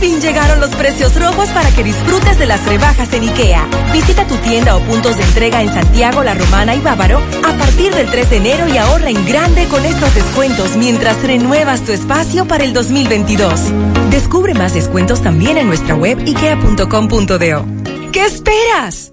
fin llegaron los precios rojos para que disfrutes de las rebajas en IKEA. Visita tu tienda o puntos de entrega en Santiago, La Romana y Bávaro a partir del 3 de enero y ahorra en grande con estos descuentos mientras renuevas tu espacio para el 2022. Descubre más descuentos también en nuestra web ikea.com.do. ¿Qué esperas?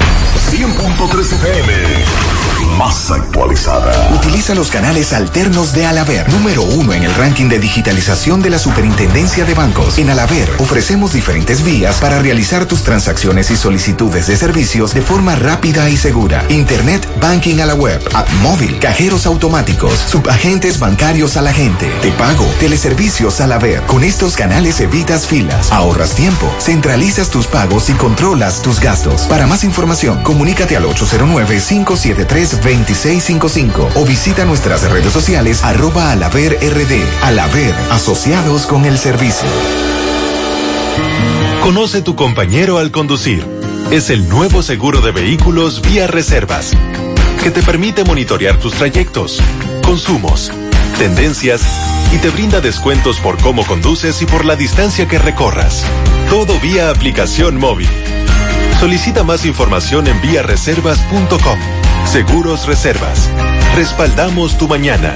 100.3 FM más actualizada. Utiliza los canales alternos de Alaver, número uno en el ranking de digitalización de la Superintendencia de Bancos. En Alaver ofrecemos diferentes vías para realizar tus transacciones y solicitudes de servicios de forma rápida y segura. Internet Banking a la web, app móvil, cajeros automáticos, subagentes bancarios a la gente, te pago, teleservicios Alaver. Con estos canales evitas filas, ahorras tiempo, centralizas tus pagos y controlas tus gastos. Para más información, comunícate al 809 573 2655 o visita nuestras redes sociales arroba alaver rd. Alaver, asociados con el servicio. Conoce tu compañero al conducir. Es el nuevo seguro de vehículos vía reservas, que te permite monitorear tus trayectos, consumos, tendencias y te brinda descuentos por cómo conduces y por la distancia que recorras. Todo vía aplicación móvil. Solicita más información en viareservas.com. Seguros Reservas. Respaldamos tu mañana.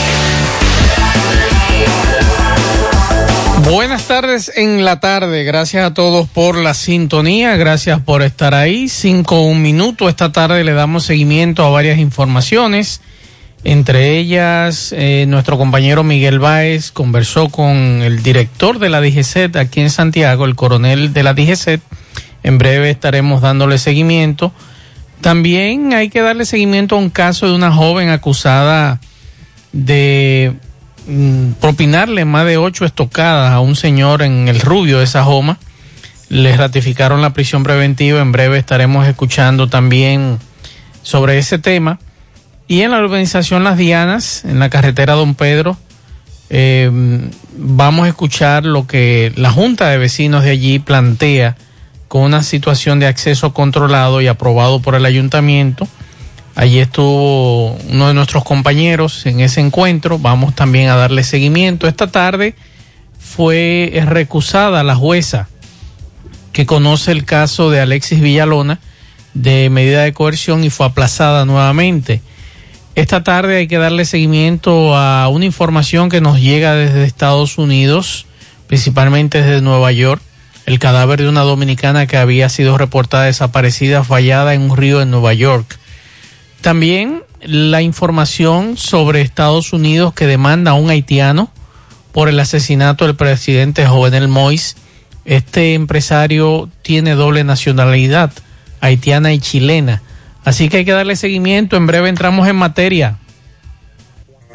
Buenas tardes en la tarde. Gracias a todos por la sintonía. Gracias por estar ahí. Cinco un minuto. Esta tarde le damos seguimiento a varias informaciones. Entre ellas, eh, nuestro compañero Miguel Báez conversó con el director de la DGCET aquí en Santiago, el coronel de la DGCET. En breve estaremos dándole seguimiento. También hay que darle seguimiento a un caso de una joven acusada de propinarle más de ocho estocadas a un señor en el rubio de Sajoma. Les ratificaron la prisión preventiva. En breve estaremos escuchando también sobre ese tema. Y en la organización Las Dianas, en la carretera Don Pedro, eh, vamos a escuchar lo que la Junta de Vecinos de allí plantea con una situación de acceso controlado y aprobado por el ayuntamiento Allí estuvo uno de nuestros compañeros en ese encuentro. Vamos también a darle seguimiento. Esta tarde fue recusada la jueza que conoce el caso de Alexis Villalona de medida de coerción y fue aplazada nuevamente. Esta tarde hay que darle seguimiento a una información que nos llega desde Estados Unidos, principalmente desde Nueva York, el cadáver de una dominicana que había sido reportada desaparecida fallada en un río en Nueva York. También la información sobre Estados Unidos que demanda a un haitiano por el asesinato del presidente Jovenel Mois. Este empresario tiene doble nacionalidad, haitiana y chilena. Así que hay que darle seguimiento. En breve entramos en materia.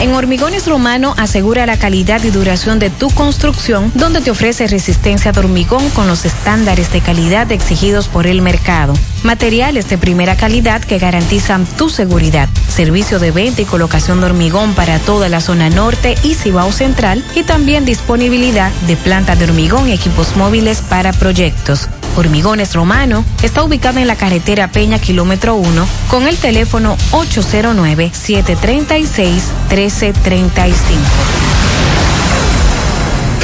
En Hormigones Romano asegura la calidad y duración de tu construcción, donde te ofrece resistencia de hormigón con los estándares de calidad exigidos por el mercado. Materiales de primera calidad que garantizan tu seguridad. Servicio de venta y colocación de hormigón para toda la zona norte y Cibao Central y también disponibilidad de planta de hormigón y equipos móviles para proyectos. Hormigones Romano está ubicado en la carretera Peña Kilómetro 1 con el teléfono 809-736-1335.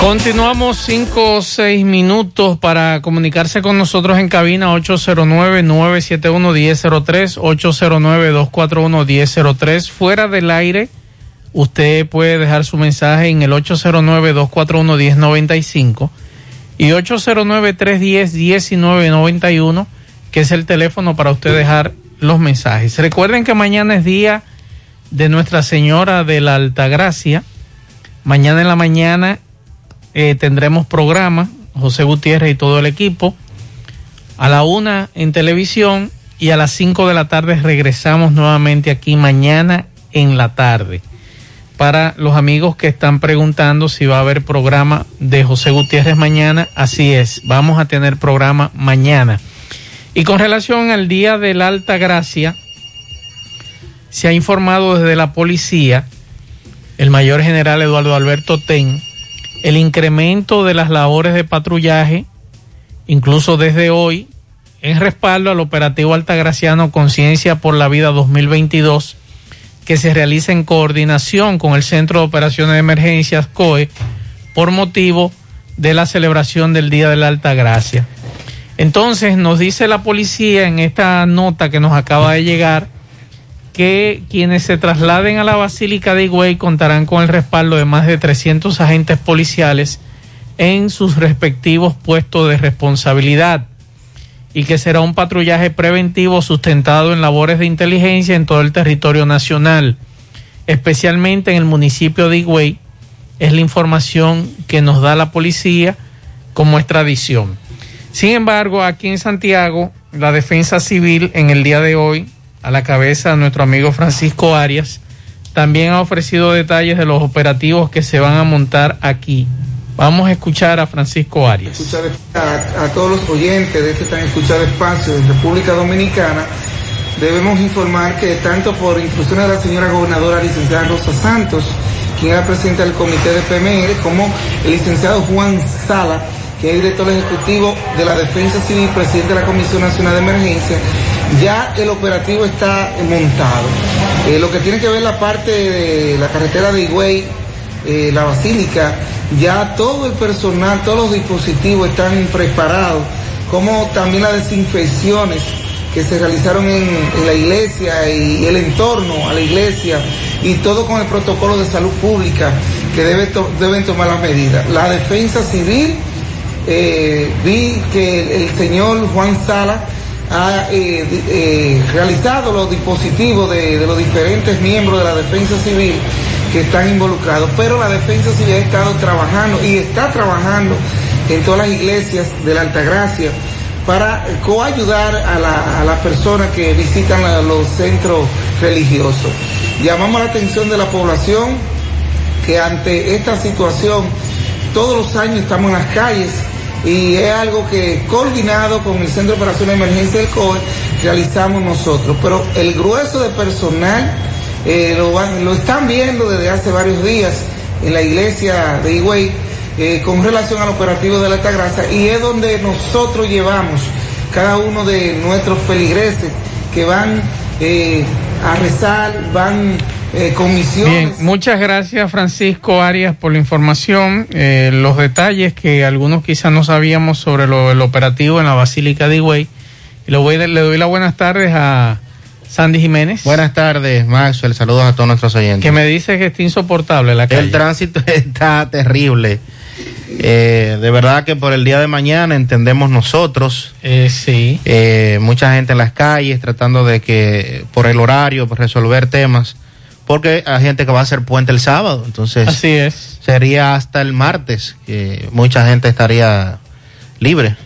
Continuamos cinco o seis minutos para comunicarse con nosotros en cabina 809-971-1003, 809-241-1003. Fuera del aire, usted puede dejar su mensaje en el 809-241-1095 y 809-310-1991, que es el teléfono para usted dejar los mensajes. Recuerden que mañana es día de Nuestra Señora de la Altagracia. Mañana en la mañana eh, tendremos programa, José Gutiérrez y todo el equipo. A la una en televisión y a las cinco de la tarde regresamos nuevamente aquí mañana en la tarde. Para los amigos que están preguntando si va a haber programa de José Gutiérrez mañana, así es, vamos a tener programa mañana. Y con relación al Día de la Alta Gracia, se ha informado desde la policía, el mayor general Eduardo Alberto Ten, el incremento de las labores de patrullaje, incluso desde hoy, en respaldo al operativo Altagraciano Conciencia por la Vida 2022, que se realiza en coordinación con el Centro de Operaciones de Emergencias COE por motivo de la celebración del Día de la Alta Gracia. Entonces nos dice la policía en esta nota que nos acaba de llegar que quienes se trasladen a la Basílica de Higüey contarán con el respaldo de más de 300 agentes policiales en sus respectivos puestos de responsabilidad y que será un patrullaje preventivo sustentado en labores de inteligencia en todo el territorio nacional, especialmente en el municipio de Higüey. Es la información que nos da la policía como es tradición. Sin embargo, aquí en Santiago, la defensa civil en el día de hoy, a la cabeza de nuestro amigo Francisco Arias, también ha ofrecido detalles de los operativos que se van a montar aquí. Vamos a escuchar a Francisco Arias. A, todos los oyentes de este tan escuchado espacio en República Dominicana, debemos informar que tanto por instrucciones de la señora gobernadora licenciada Rosa Santos, quien era presidenta del comité de PMR, como el licenciado Juan Sala, que es director ejecutivo de la Defensa Civil, presidente de la Comisión Nacional de Emergencia, ya el operativo está montado. Eh, lo que tiene que ver la parte de la carretera de Higüey, eh, la Basílica, ya todo el personal, todos los dispositivos están preparados, como también las desinfecciones que se realizaron en, la iglesia y el entorno a la iglesia y todo con el protocolo de salud pública que debe deben tomar las medidas. La defensa civil, eh, vi que el, señor Juan Sala ha eh, eh, realizado los dispositivos de, los diferentes miembros de la defensa civil que están involucrados, pero la defensa civil ha estado trabajando y está trabajando en todas las iglesias de la Altagracia para coayudar a, la, las personas que visitan la, los centros religiosos. Llamamos la atención de la población que ante esta situación todos los años estamos en las calles y es algo que coordinado con el Centro de Operaciones de Emergencia del COE realizamos nosotros, pero el grueso de personal eh, lo, lo, están viendo desde hace varios días en la iglesia de Higüey eh, con relación al operativo de la Altagracia y es donde nosotros llevamos cada uno de nuestros feligreses que van eh, a rezar, van eh. Bien, muchas gracias Francisco Arias por la información, eh, los detalles que algunos quizás no sabíamos sobre lo, el operativo en la Basílica de Higüey. Y le, voy, le doy las buenas tardes a Sandy Jiménez. Buenas tardes, Maxwell. Saludos a todos nuestros oyentes. Que me dice que está insoportable la calle. El tránsito está terrible. Eh, de verdad que por el día de mañana entendemos nosotros. Eh, sí. Eh, mucha gente en las calles tratando de que por el horario por resolver temas. Porque hay gente que va a hacer puente el sábado. Entonces. Así es. Sería hasta el martes que mucha gente estaría libre.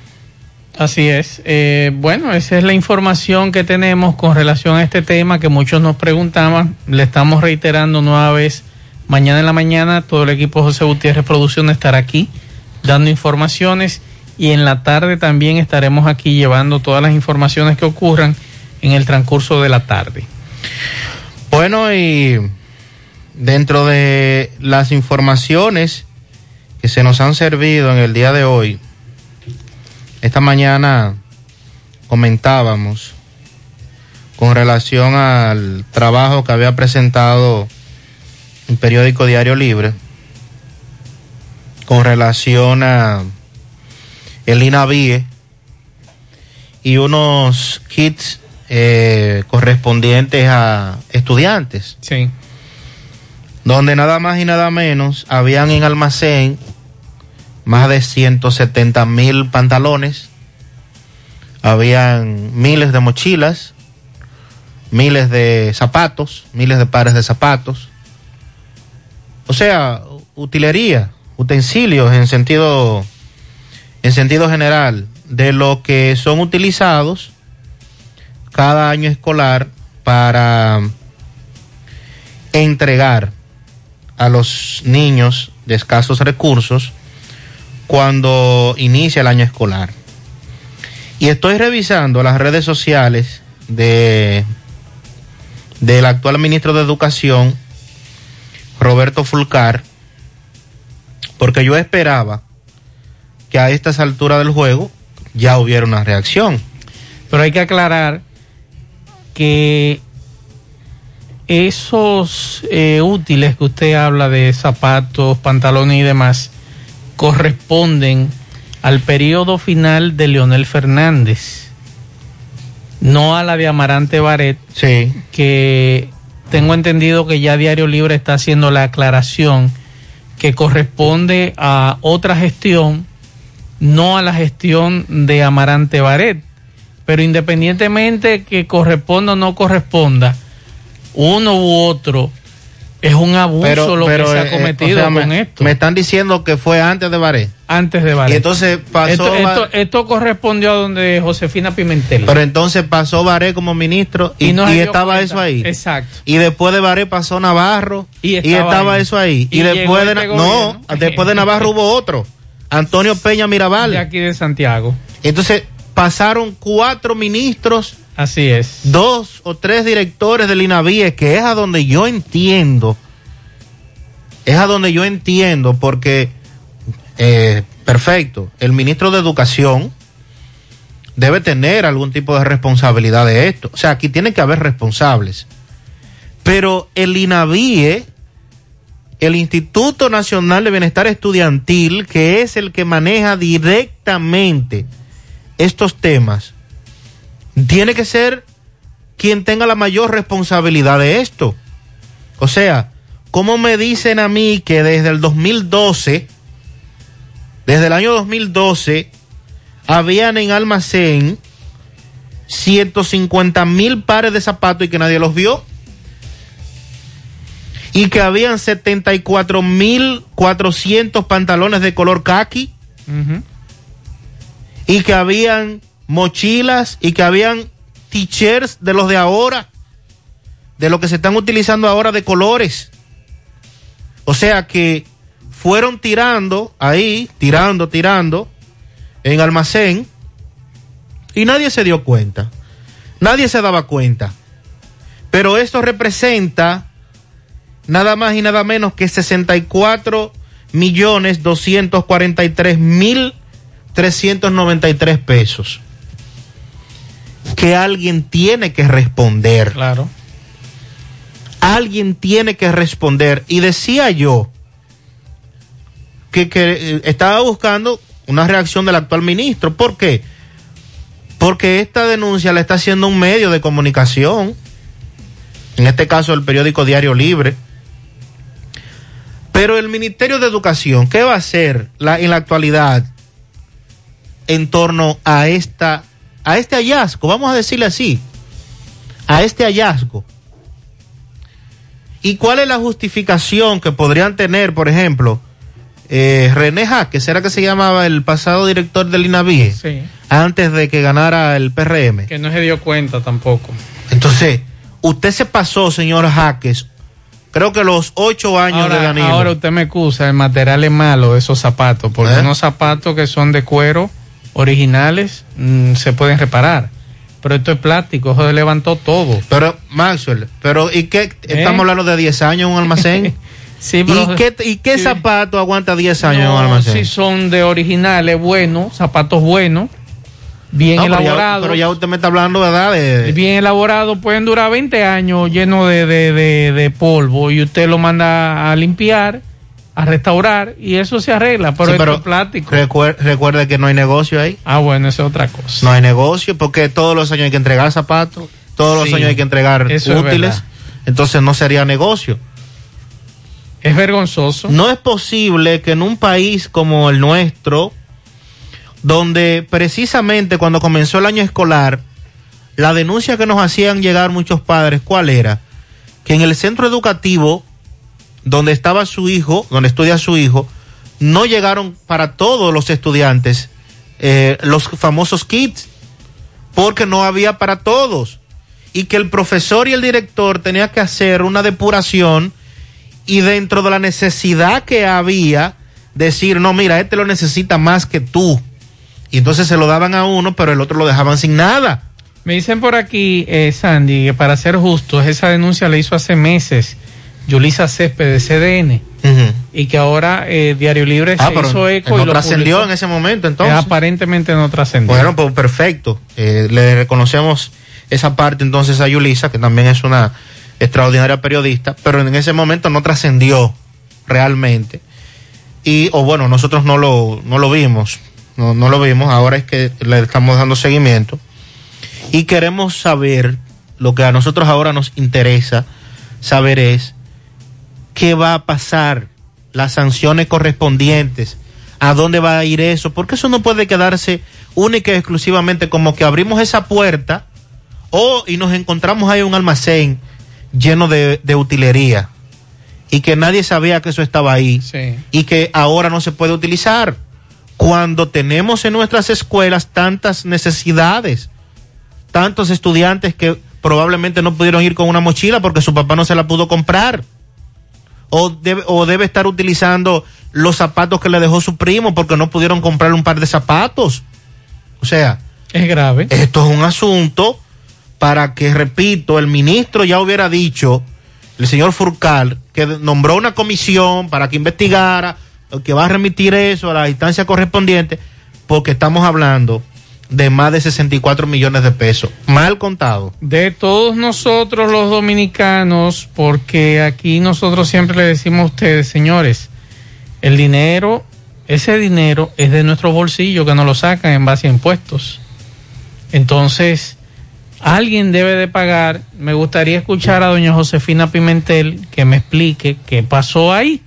Así es. Eh, bueno, esa es la información que tenemos con relación a este tema que muchos nos preguntaban. Le estamos reiterando nueva vez. Mañana en la mañana todo el equipo José Gutiérrez Producción estará aquí dando informaciones y en la tarde también estaremos aquí llevando todas las informaciones que ocurran en el transcurso de la tarde. Bueno, y dentro de las informaciones que se nos han servido en el día de hoy, esta mañana comentábamos con relación al trabajo que había presentado el periódico Diario Libre con relación a el INAVIE y unos kits eh, correspondientes a estudiantes. Sí. Donde nada más y nada menos habían en almacén más de 170 mil pantalones, habían miles de mochilas, miles de zapatos, miles de pares de zapatos, o sea, utilería, utensilios en sentido, en sentido general, de lo que son utilizados cada año escolar para entregar a los niños de escasos recursos cuando inicia el año escolar. Y estoy revisando las redes sociales de del actual ministro de Educación, Roberto Fulcar, porque yo esperaba que a estas alturas del juego ya hubiera una reacción. Pero hay que aclarar que esos eh, útiles que usted habla de zapatos, pantalones y demás, corresponden al periodo final de Leonel Fernández, no a la de Amarante Baret, sí. que tengo entendido que ya Diario Libre está haciendo la aclaración que corresponde a otra gestión, no a la gestión de Amarante Baret. Pero independientemente que corresponda o no corresponda, uno u otro Es un abuso lo que se ha eh, cometido o sea, con me, esto. Me están diciendo que fue antes de Baré. Antes de Baré. Y entonces pasó. Esto, Ba- esto- esto correspondió a donde Josefina Pimentel. pero entonces pasó Baré como ministro y, no y estaba cuenta. eso ahí. Exacto. Y después de Baré pasó Navarro y Y estaba, eso ahí. Y, después de este gobierno. no, después de Navarro hubo otro, Antonio Peña Mirabal. De aquí de Santiago. Entonces pasaron cuatro ministros, Así es. dos o tres directores del INAVIE, que es a donde yo entiendo, es a donde yo entiendo, porque, eh, perfecto, el ministro de Educación debe tener algún tipo de responsabilidad de esto. O sea, aquí tiene que haber responsables. Pero el INAVIE, el Instituto Nacional de Bienestar Estudiantil, que es el que maneja directamente estos temas, tiene que ser quien tenga la mayor responsabilidad de esto. O sea, ¿cómo me dicen a mí que desde el 2012, desde el año 2012, habían en almacén 150 mil pares de zapatos y que nadie los vio? Y que habían 74 mil 400 pantalones de color khaki. Y que habían mochilas y que habían t-shirts de los de ahora, de lo que se están utilizando ahora de colores. O sea que fueron tirando ahí, tirando, tirando en almacén y nadie se dio cuenta. Nadie se daba cuenta. Pero esto representa nada más y nada menos que 64 millones 243 mil 393 pesos. Que alguien tiene que responder. Claro. Alguien tiene que responder. Y decía yo que, que, eh, estaba buscando una reacción del actual ministro. ¿Por qué? Porque esta denuncia la está haciendo un medio de comunicación. En este caso, el periódico Diario Libre. Pero el Ministerio de Educación, ¿qué va a hacer la- en la actualidad en torno a esta a este hallazgo? Vamos a decirle así, a este hallazgo. ¿Y cuál es la justificación que podrían tener, por ejemplo, eh, René Jaques, era que se llamaba el pasado director del INAVIE, Sí. antes de que ganara el PRM? Que no se dio cuenta tampoco. Entonces, usted se pasó, señor Jaques, creo que los ocho años de Ahora, Danilo. ahora usted me excusa, el material es malo de esos zapatos, porque ¿Eh? unos zapatos que son de cuero originales mm, se pueden reparar. Pero esto es plástico, eso se levantó todo. Pero, Maxwell, pero ¿y qué? Estamos hablando de 10 años en un almacén. ¿Eh? Sí, pero- ¿Y qué, y qué Sí. zapato aguanta 10 años en un almacén? si son de originales buenos, zapatos buenos, bien No, pero ya- elaborados. Pero ya usted me está hablando, ¿verdad? De, Bien elaborados, pueden durar 20 años llenos de, de, de, de polvo y usted lo manda a limpiar, a restaurar y eso se arregla, pero Sí, esto pero es plástico. recuer- recuerde que no hay negocio ahí. Ah, bueno, esa es otra cosa. No hay negocio porque todos los años hay que entregar zapatos, todos los años hay que entregar eso es útiles. Entonces no sería negocio. Es vergonzoso. No es posible que en un país como el nuestro, donde precisamente cuando comenzó el año escolar, la denuncia que nos hacían llegar muchos padres, ¿cuál era? Que en el centro educativo donde estaba su hijo, donde estudia su hijo, no llegaron para todos los estudiantes eh, los famosos kits, porque no había para todos. Y que el profesor y el director tenían que hacer una depuración y dentro de la necesidad que había, decir, no, mira, este lo necesita más que tú. Y entonces se lo daban a uno, pero el otro lo dejaban sin nada. Me dicen por aquí, eh, Sandy, que para ser justos, esa denuncia la hizo hace meses Yulisa Césped de CDN y que ahora eh, Diario Libre Ah, se hizo eco no y lo trascendió publicó. en ese momento, entonces. Eh, aparentemente no trascendió. Bueno, pues perfecto. Eh, le reconocemos esa parte entonces a Yulisa, que también es una extraordinaria periodista, pero en ese momento no trascendió realmente. Y, o bueno, nosotros no lo, no lo vimos, no, no lo vimos, ahora es que le estamos dando seguimiento. Y queremos saber, lo que a nosotros ahora nos interesa saber es qué va a pasar, las sanciones correspondientes, a dónde va a ir eso, porque eso no puede quedarse única y exclusivamente como que abrimos esa puerta o y nos encontramos ahí un almacén lleno de, de utilería y que nadie sabía que eso estaba ahí y que ahora no se puede utilizar cuando tenemos en nuestras escuelas tantas necesidades, tantos estudiantes que probablemente no pudieron ir con una mochila porque su papá no se la pudo comprar. O debe, o debe estar utilizando los zapatos que le dejó su primo porque no pudieron comprarle un par de zapatos. O sea, es grave. Esto es un asunto para que, repito, el ministro ya hubiera dicho, el señor Furcal, que nombró una comisión para que investigara, que va a remitir eso a la instancia correspondiente, porque estamos hablando de más de 64 millones de pesos, mal contado. De todos nosotros los dominicanos, porque aquí nosotros siempre le decimos a ustedes, señores, el dinero, ese dinero es de nuestro bolsillo que nos lo sacan en base a impuestos. Entonces, alguien debe de pagar. Me gustaría escuchar a doña Josefina Pimentel que me explique qué pasó ahí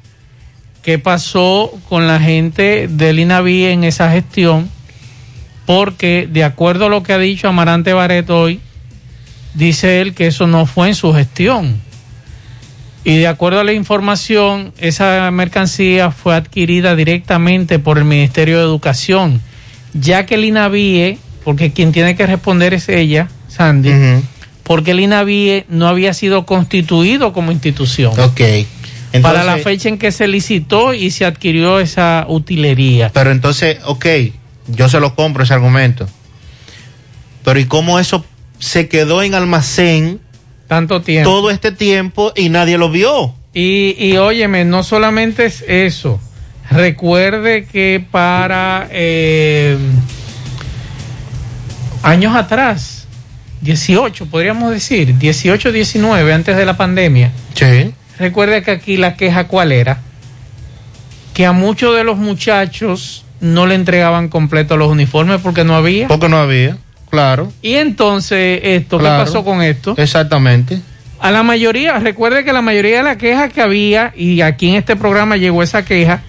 qué pasó con la gente del INAVI en esa gestión, porque de acuerdo a lo que ha dicho Amarante Baret hoy, dice él que eso no fue en su gestión. Y de acuerdo a la información, esa mercancía fue adquirida directamente por el Ministerio de Educación, ya que el INAVIE, porque quien tiene que responder es ella, Sandy, porque el INAVIE no había sido constituido como institución. Ok para la fecha en que se licitó y se adquirió esa utilería. Pero entonces, ok, yo se lo compro ese argumento. Pero ¿y cómo eso se quedó en almacén tanto tiempo? Todo este tiempo y nadie lo vio. Y, y óyeme, no solamente es eso. Recuerde que para eh, años atrás, 18, podríamos decir, 18, 19, antes de la pandemia. Sí Recuerda que aquí la queja cuál era? Que a muchos de los muchachos no le entregaban completo los uniformes porque no había. Porque no había, claro. Y entonces, esto, ¿qué pasó con esto? Exactamente. A la mayoría, recuerde que la mayoría de las quejas que había, y aquí en este programa llegó esa queja,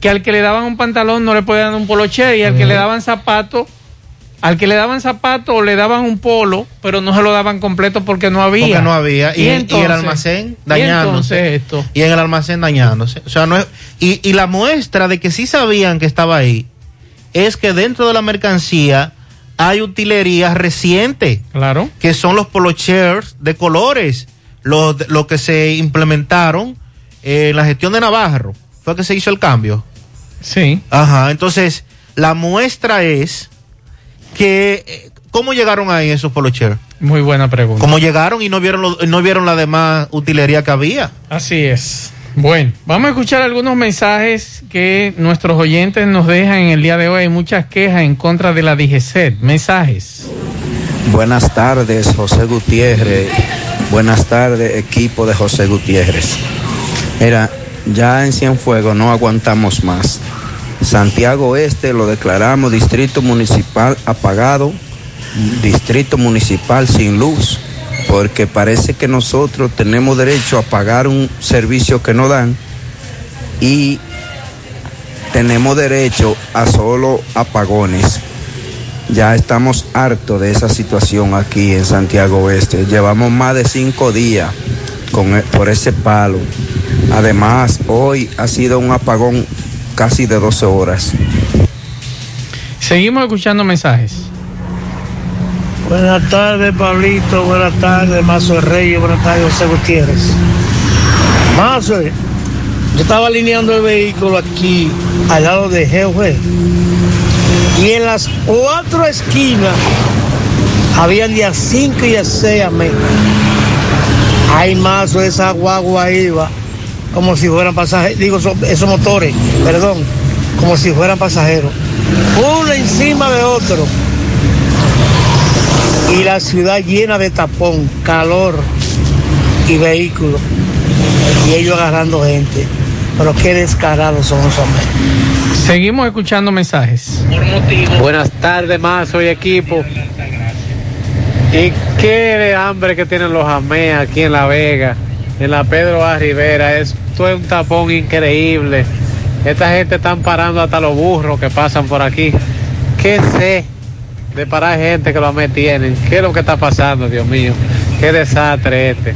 que al que le daban un pantalón no le podían dar un poloche y al que le daban zapatos al que le daban zapatos le daban un polo, pero no se lo daban completo porque no había. Porque no había. Y, en el almacén dañándose. Y, en el almacén dañándose. O sea, no es, y, y la muestra de que sí sabían que estaba ahí es que dentro de la mercancía hay utilería reciente. Claro. Que son los polo chairs de colores. Lo, lo que se implementaron en la gestión de Navarro. Fue que se hizo el cambio. Sí. Ajá. Entonces, la muestra es que eh, ¿cómo llegaron ahí esos polocher? Muy buena pregunta. ¿Cómo llegaron y no vieron no vieron la demás utilería que había? Así es. Bueno, vamos a escuchar algunos mensajes que nuestros oyentes nos dejan en el día de hoy. Hay muchas quejas en contra de la DGC. Mensajes. Buenas tardes, José Gutiérrez. Buenas tardes, equipo de José Gutiérrez. Mira, ya en Cienfuegos no aguantamos más. Santiago Este lo declaramos distrito municipal apagado, distrito municipal sin luz, porque parece que nosotros tenemos derecho a pagar un servicio que no dan y tenemos derecho a solo apagones. Ya estamos hartos de esa situación aquí en Santiago Oeste. Llevamos más de cinco días con, e, por ese palo. Además, hoy ha sido un apagón casi de 12 horas. Seguimos escuchando mensajes. Buenas tardes, Pablito. Buenas tardes, Mazo Reyes. Buenas tardes, José Gutiérrez. Mazo, yo estaba alineando el vehículo aquí, al lado de Jefe. Y en las cuatro esquinas habían día 5 y a 6 a metros. Ay, Mazo, esa guagua iba como si fueran pasajeros, digo, esos motores, perdón, como si fueran pasajeros, uno encima de otro. Y la ciudad llena de tapón, calor y vehículos. Y ellos agarrando gente. Pero qué descarados son esos hombres. Seguimos escuchando mensajes. Buenas tardes, más soy equipo. ¿Y qué hambre que tienen los AME aquí en La Vega? en la Pedro A. Rivera. Esto es un tapón increíble. Esta gente están parando hasta los burros que pasan por aquí. ¿Qué sé de parar gente que los tienen? ¿Qué es lo que está pasando, Dios mío? Qué desastre este.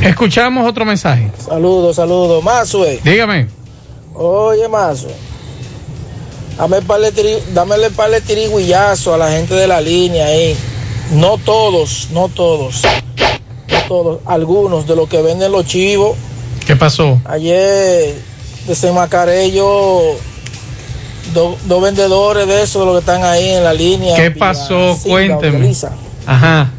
Escuchamos otro mensaje. Saludos, saludos. Mazue. Dígame. Oye, Mazue. Dame parle tiri- dámele par de tiriguillazo a la gente de la línea ahí. No todos, no todos. No todos. Algunos de los que venden los chivos. ¿Qué pasó? Ayer desenmascaré yo do- dos vendedores de esos de los que están ahí en la línea. ¿Qué pasó? Cuénteme. Ajá.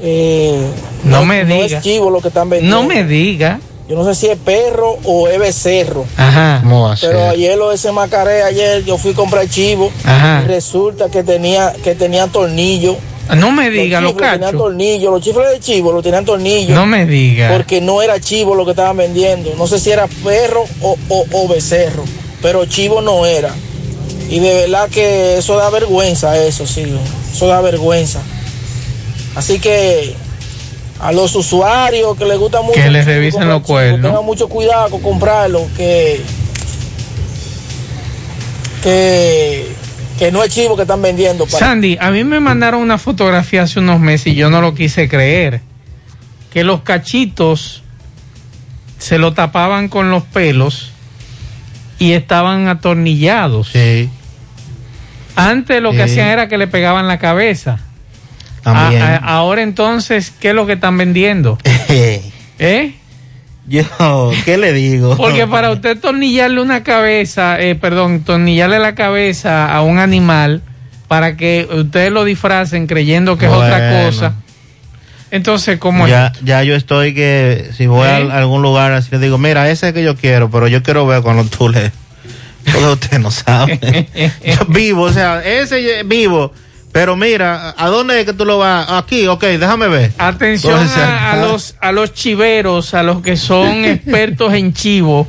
Eh, No me No diga. es chivo lo que están vendiendo. No me diga. Yo no sé si es perro o es becerro. Ajá. ¿Cómo va a ser? Pero ayer lo desenmascaré, ayer yo fui a comprar chivo Ajá. y resulta que tenía que tenía tornillo. No me diga, los lo chifles tenían los chifles de chivo lo tenían tornillo. No me diga. Porque no era chivo lo que estaban vendiendo. No sé si era perro o, o, o becerro, pero chivo no era. Y de verdad que eso da vergüenza, eso sí, eso da vergüenza. Así que a los usuarios que les gusta mucho Que les revisen los cuernos. Tengan mucho cuidado con comprarlo, que, que, que no es chivo que están vendiendo. para- Sandy, a mí me mandaron una fotografía hace unos meses y yo no lo quise creer. Que los cachitos se lo tapaban con los pelos y estaban atornillados. Sí. Antes lo que hacían era que le pegaban la cabeza. También. A- a- ahora entonces, ¿qué es lo que están vendiendo? ¿Eh? Yo, ¿qué le digo? Porque para usted tornillarle una cabeza, eh, perdón, tornillarle la cabeza a un animal para que ustedes lo disfracen creyendo que es otra cosa. Entonces, ¿cómo ya, es? ya yo estoy que si voy ¿Eh? a algún lugar así le digo, mira, ese es que yo quiero, pero yo quiero ver cuando tú le... Todo usted no sabe. yo vivo, o sea, ese vivo. Pero mira, ¿a dónde es que tú lo vas? Aquí, ok, déjame ver. Atención a, a los, a los chiveros, a los que son expertos en chivo,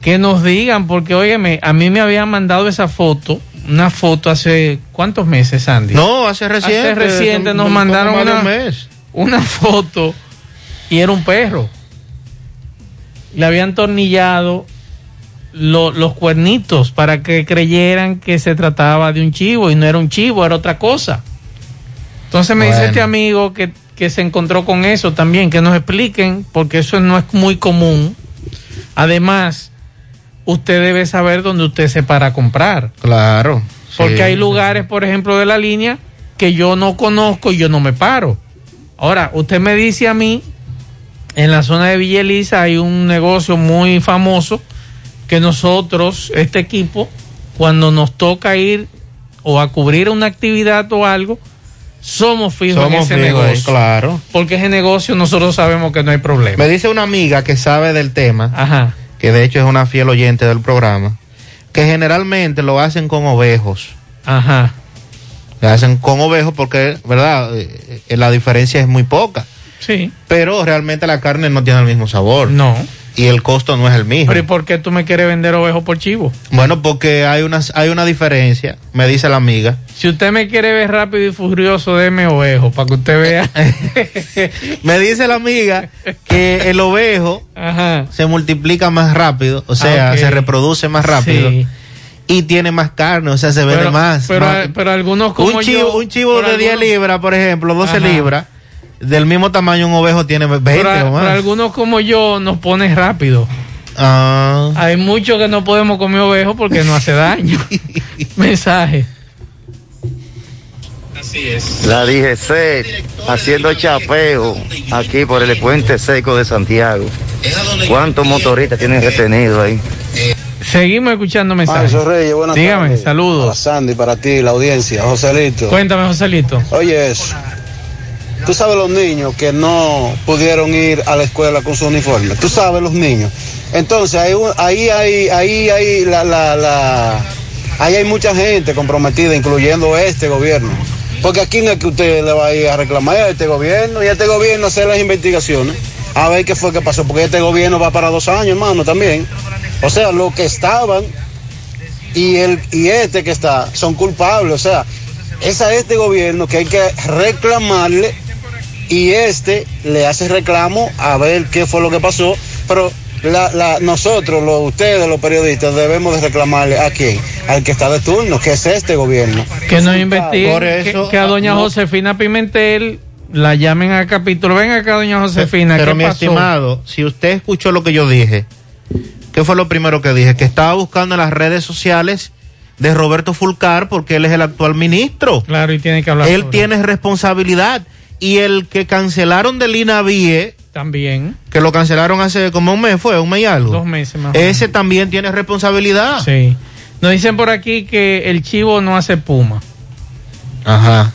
que nos digan, porque óyeme, a mí me habían mandado esa foto, una foto hace cuántos meses, Andy. No, hace reciente. Hace reciente nos mandaron una, mes. una foto y era un perro. Le habían tornillado lo- los cuernitos para que creyeran que se trataba de un chivo y no era un chivo, era otra cosa. Entonces me dice Bueno. este amigo que, que se encontró con eso también, que nos expliquen, porque eso no es muy común. Además, usted debe saber dónde usted se para a comprar. Claro. Porque sí. hay lugares, por ejemplo, de la línea que yo no conozco y yo no me paro. Ahora, usted me dice a mí, en la zona de Villa Elisa hay un negocio muy famoso que nosotros, este equipo, cuando nos toca ir o a cubrir una actividad o algo, somos fijos en Somos ese fijos ahí, negocio. claro. Porque ese negocio nosotros sabemos que no hay problema. Me dice una amiga que sabe del tema, Ajá. que de hecho es una fiel oyente del programa, que generalmente lo hacen con ovejos. Ajá. Lo hacen con ovejos porque, ¿verdad? Eh, eh, la diferencia es muy poca. Sí. Pero realmente la carne no tiene el mismo sabor. No. Y el costo no es el mismo. Pero ¿y por qué tú me quieres vender ovejo por chivo? Bueno, porque hay una, hay una diferencia, me dice la amiga. Si usted me quiere ver rápido y furioso, deme ovejo para que usted vea. Me dice la amiga que el ovejo se multiplica más rápido, o sea, Ah, se reproduce más rápido. Sí. Y tiene más carne, o sea, se vende Pero- más. pero- más. pero algunos como un chivo, yo- un chivo de 10 algunos- libras, por ejemplo, 12 Ajá. libras, del mismo tamaño un ovejo tiene 20 pero, o más. pero algunos como yo nos ponen rápido. Ah. Hay muchos que no podemos comer ovejo porque no hace daño. Mensaje. La DGC haciendo chapeo aquí por el puente seco de Santiago. ¿Cuántos motoristas tienen retenido ahí? Seguimos escuchando mensajes. Reyes, buenas Dígame, tardes. saludos. Para Sandy, para ti, la audiencia. Joselito. Cuéntame, Joselito. Oye, eso. Tú sabes los niños que no pudieron ir a la escuela con su uniforme. Tú sabes los niños. Entonces, ahí, ahí hay, ahí hay la, ahí hay mucha gente comprometida, incluyendo este gobierno. Porque aquí no es que usted le va a reclamar a este gobierno y a este gobierno hacer las investigaciones. A ver qué fue que pasó, porque este gobierno va para dos años, hermano, también. O sea, los que estaban y el y este que está son culpables. O sea, es a este gobierno que hay que reclamarle y este le hace reclamo a ver qué fue lo que pasó. Pero la, la, nosotros, los, ustedes, los periodistas, debemos de reclamarle a quién, al que está de turno, que es este gobierno. Que nos investiguen. Por que- que, a doña no- Josefina Pimentel la llamen a capítulo. Ven acá, doña Josefina. Pero ¿qué mi pasó? estimado, si usted escuchó lo que yo dije, ¿qué fue lo primero que dije? Que estaba buscando en las redes sociales de Roberto Fulcar porque él es el actual ministro. Claro, y tiene que hablar. Él sobre tiene responsabilidad. Y el que cancelaron del INAVIE, También. que lo cancelaron hace como un mes, fue un mes y algo. Dos meses más. Ese también tiene responsabilidad. Sí. Nos dicen por aquí que el chivo no hace puma. Ajá.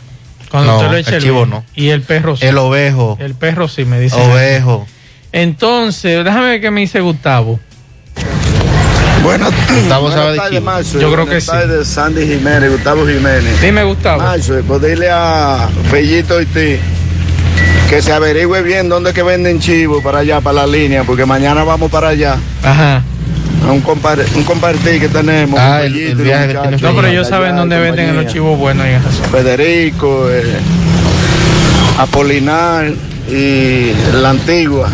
Cuando No, usted lo echa el el chivo vino. no. Y el perro sí. El ovejo. El perro sí, me dice. Ovejo. Entonces, déjame ver qué me dice Gustavo. Buenas, Gustavo sabe de tardes, chivo. Marzo. Yo creo Buenas que sí. tardes, Sandy Jiménez, Gustavo Jiménez. Dime, Gustavo. Marzo, pues dile a Fellito y ti que se averigüe bien dónde es que venden chivo para allá, para la línea, porque mañana vamos para allá. Ajá. A un, compar- un compartir que tenemos. Ah, el- el viaje que tiene No, pero ellos saben dónde venden los chivos buenos ahí en esa zona. Federico, eh, Apolinar y la antigua.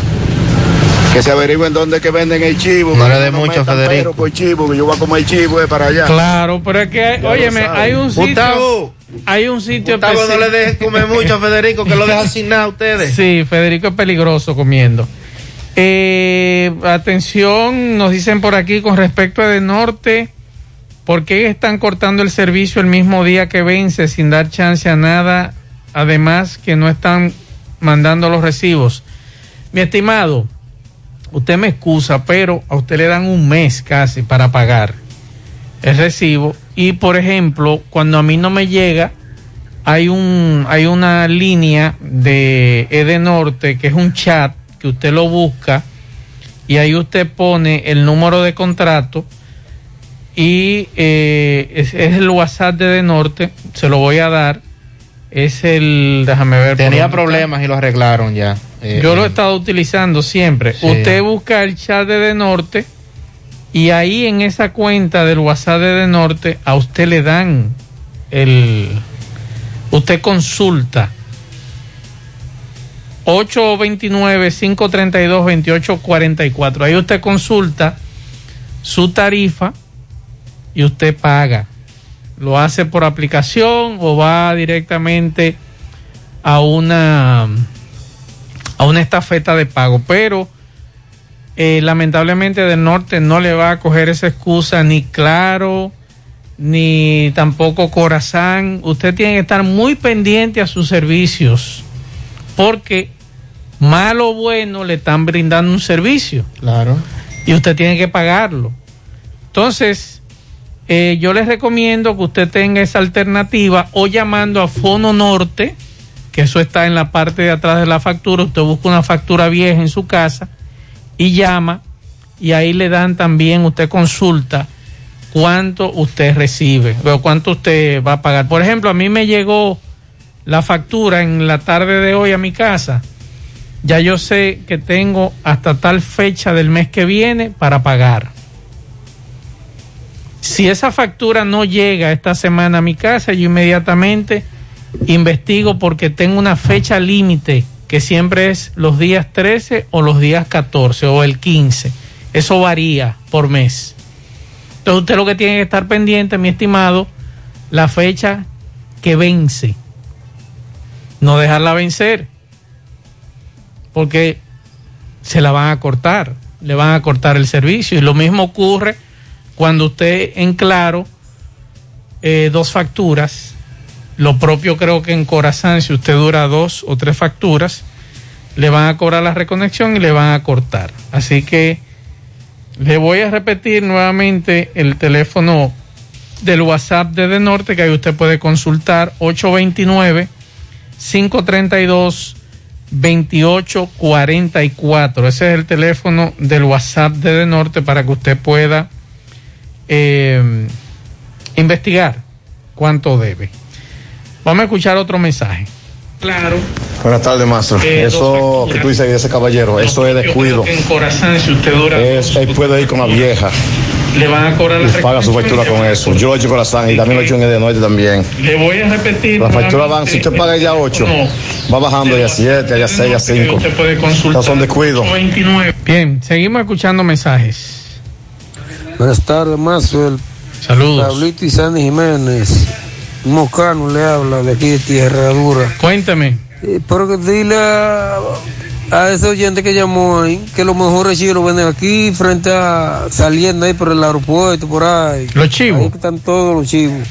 Que se averigüen dónde es que venden el chivo. No que le dé nos mucho, Federico. por chivo, que yo voy a comer chivo eh, para allá. Claro, pero es que, Ya óyeme, hay un sitio. Gustavo. Hay un sitio Gustavo, no le dejes comer mucho a Federico, que lo deja sin nada a ustedes. Sí, Federico es peligroso comiendo. Eh, atención, nos dicen por aquí con respecto a de norte, ¿por qué están cortando el servicio el mismo día que vence sin dar chance a nada? Además que no están mandando los recibos. Mi estimado, usted me excusa, pero a usted le dan un mes casi para pagar el recibo y por ejemplo, cuando a mí no me llega, hay un hay una línea de Edenorte que es un chat que usted lo busca y ahí usted pone el número de contrato y eh, es, es el WhatsApp de Edenorte, se lo voy a dar. Es el, déjame ver. Tenía problemas y lo arreglaron ya. Eh, Yo lo he estado utilizando siempre. Sí. Usted busca el chat de De Norte y ahí en esa cuenta del WhatsApp de De Norte a usted le dan el... Usted consulta 829-532-2844. Ahí usted consulta su tarifa y usted paga. Lo hace por aplicación o va directamente a una a una estafeta de pago, pero eh, lamentablemente del norte no le va a coger esa excusa ni claro ni tampoco Corazán. Usted tiene que estar muy pendiente a sus servicios porque malo o bueno le están brindando un servicio Claro. y usted tiene que pagarlo. Entonces, eh, yo les recomiendo que usted tenga esa alternativa o llamando a Fono Norte, que eso está en la parte de atrás de la factura. Usted busca una factura vieja en su casa y llama y ahí le dan también, usted consulta cuánto usted recibe o cuánto usted va a pagar. Por ejemplo, a mí me llegó la factura en la tarde de hoy a mi casa. Ya yo sé que tengo hasta tal fecha del mes que viene para pagar. Si esa factura no llega esta semana a mi casa, yo inmediatamente investigo porque tengo una fecha límite que siempre es los días 13 o los días 14 o el 15. Eso varía por mes. Entonces usted lo que tiene que estar pendiente, mi estimado, la fecha que vence. No dejarla vencer. Porque se la van a cortar, le van a cortar el servicio. Y lo mismo ocurre cuando usted en claro eh, dos facturas. Lo propio creo que en Corazán, si usted dura dos o tres facturas, le van a cobrar la reconexión y le van a cortar. Así que le voy a repetir nuevamente el teléfono del WhatsApp de De Norte que ahí usted puede consultar 829 532 2844. Ese es el teléfono del WhatsApp de De Norte para que usted pueda eh, investigar cuánto debe. Vamos a escuchar otro mensaje. Claro. Buenas tardes, maestro. Eh, eso que tú dices de ese caballero, eso es descuido. En Corazán, si usted dura, Es, él puede ir con la vieja le van a cobrar y la paga su factura con eso. Yo lo he hecho la sangre y también lo he hecho en el de norte también. Le voy a repetir. Las facturas van, si usted paga ya 8, va bajando ya 7, ya 6, ya 5. Usted puede consultar. Son descuidos. 29. Bien, seguimos escuchando mensajes. Buenas tardes, Mazuel. Saludos. Pablito y Sandy Jiménez. Un Mocano le habla de aquí de Tierra Dura. Cuéntame. Eh, pero dile a, a ese oyente que llamó ahí que los mejores chivos los venden aquí, frente a saliendo ahí por el aeropuerto, por ahí. Los chivos. Ahí están todos los chivos.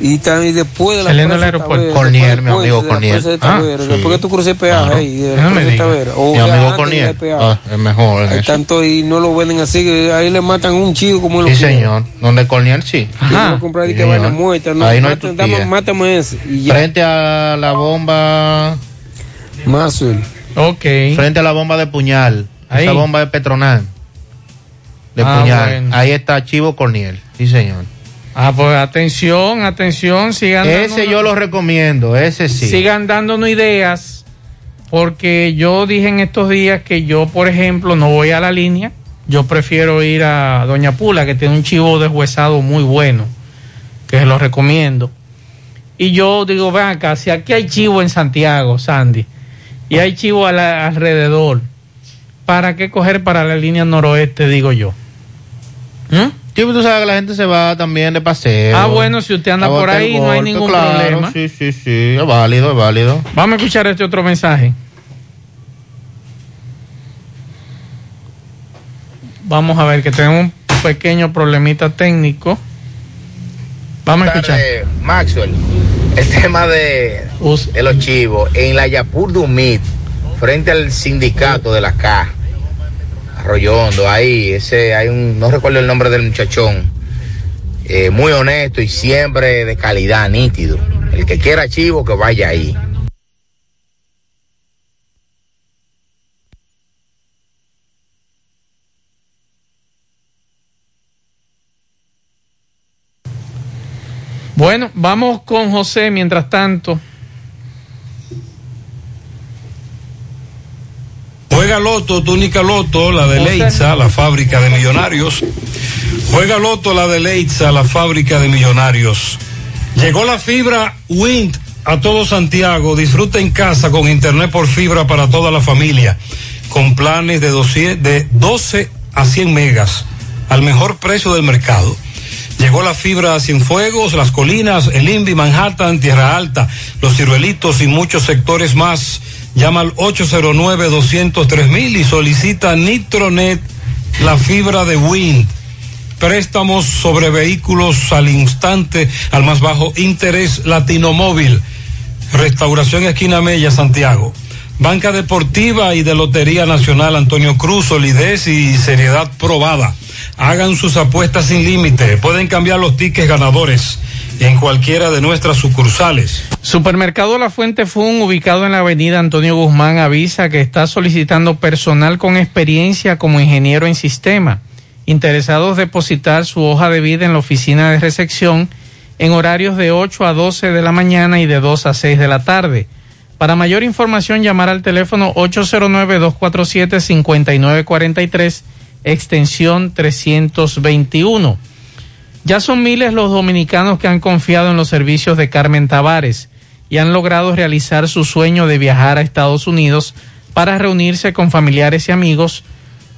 Y, y después de la Saliendo del aeropuerto. Después mi amigo presa de Ah, sí. Después que tú cruces peaje Claro. ahí, de la No me de. Tavera. O Mi amigo peaje. Ah, es mejor en Hay eso. tanto y no lo venden así, que ahí le matan un chivo como Sí, lo señor. Donde Corniel sí. Y no comprar y que Sí, vaina muerta. No, Ahí no hay dame- mátame ese. Y ya. Frente a la bomba. Maxwell. Ok. Frente a la bomba de puñal. Ahí. Esa bomba de Petronal. De Ah, puñal. bueno. Ahí está Chivo Corniel. Sí, señor. Ah, pues atención, atención, sigan Ese dándonos- yo lo recomiendo. Ese sí. sigan dándonos ideas, porque yo dije en estos días que yo, por ejemplo, no voy a la línea, yo prefiero ir a Doña Pula, que tiene un chivo deshuesado muy bueno, que se lo recomiendo. Y yo digo, ven acá, si aquí hay chivo en Santiago, Sandy, y hay chivo a la- alrededor, ¿para qué coger para la línea noroeste, digo yo? ¿Mm? Sí, pues tú sabes que la gente se va también de paseo. Ah, bueno, si usted anda por ahí, no hay ningún claro, problema. Sí, sí, sí. Es válido, es válido. Vamos a escuchar este otro mensaje. Vamos a ver que tenemos un pequeño problemita técnico. Vamos a escuchar. Maxwell, el tema de, de los chivos en la Yapur Dumit, frente al sindicato de la K, Arroyo Hondo, ahí, ese, hay un, no recuerdo el nombre del muchachón, eh, muy honesto y siempre de calidad, nítido. El que quiera chivo, que vaya ahí. Bueno, vamos con José mientras tanto. Juega Loto, túnica Loto, la de Leitza, la fábrica de millonarios. Juega Loto, la de Leitza, la fábrica de millonarios. Llegó la fibra Wind a todo Santiago. Disfruta en casa con internet por fibra para toda la familia. Con planes de 12, de 12 a 100 megas al mejor precio del mercado. Llegó la fibra a Cienfuegos, Las Colinas, El Invi, Manhattan, Tierra Alta, Los Ciruelitos y muchos sectores más. Llama al 809-203 y solicita Nitronet, la fibra de Wind. Préstamos sobre vehículos al instante, al más bajo interés, Latino Móvil. Restauración Esquina Mella, Santiago. Banca Deportiva y de Lotería Nacional Antonio Cruz, solidez y seriedad probada. Hagan sus apuestas sin límite. Pueden cambiar los tickets ganadores en cualquiera de nuestras sucursales. Supermercado La Fuente Fun, ubicado en la avenida Antonio Guzmán, avisa que está solicitando personal con experiencia como ingeniero en sistema, interesados depositar su hoja de vida en la oficina de recepción en horarios de 8 a 12 de la mañana y de 2 a 6 de la tarde. Para mayor información, llamar al teléfono 809-247-5943, extensión 321. Ya son miles los dominicanos que han confiado en los servicios de Carmen Tavares y han logrado realizar su sueño de viajar a Estados Unidos para reunirse con familiares y amigos.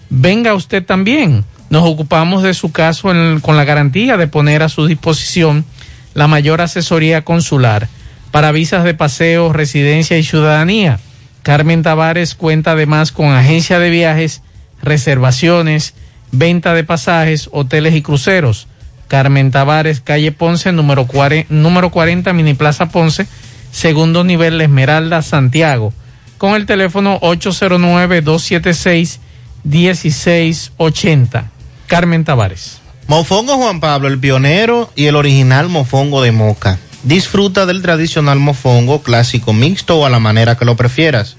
Venga usted también. Nos ocupamos de su caso con la garantía de poner a su disposición la mayor asesoría consular para visas de paseo, residencia y ciudadanía. Carmen Tavares cuenta además con agencia de viajes, reservaciones, venta de pasajes, hoteles y cruceros. Carmen Tavares, calle Ponce, número 40, número 40 Mini Plaza Ponce, segundo nivel Esmeralda, Santiago, con el teléfono 809-276-1680. Carmen Tavares. Mofongo Juan Pablo, el pionero y el original mofongo de Moca. Disfruta del tradicional mofongo clásico mixto o a la manera que lo prefieras.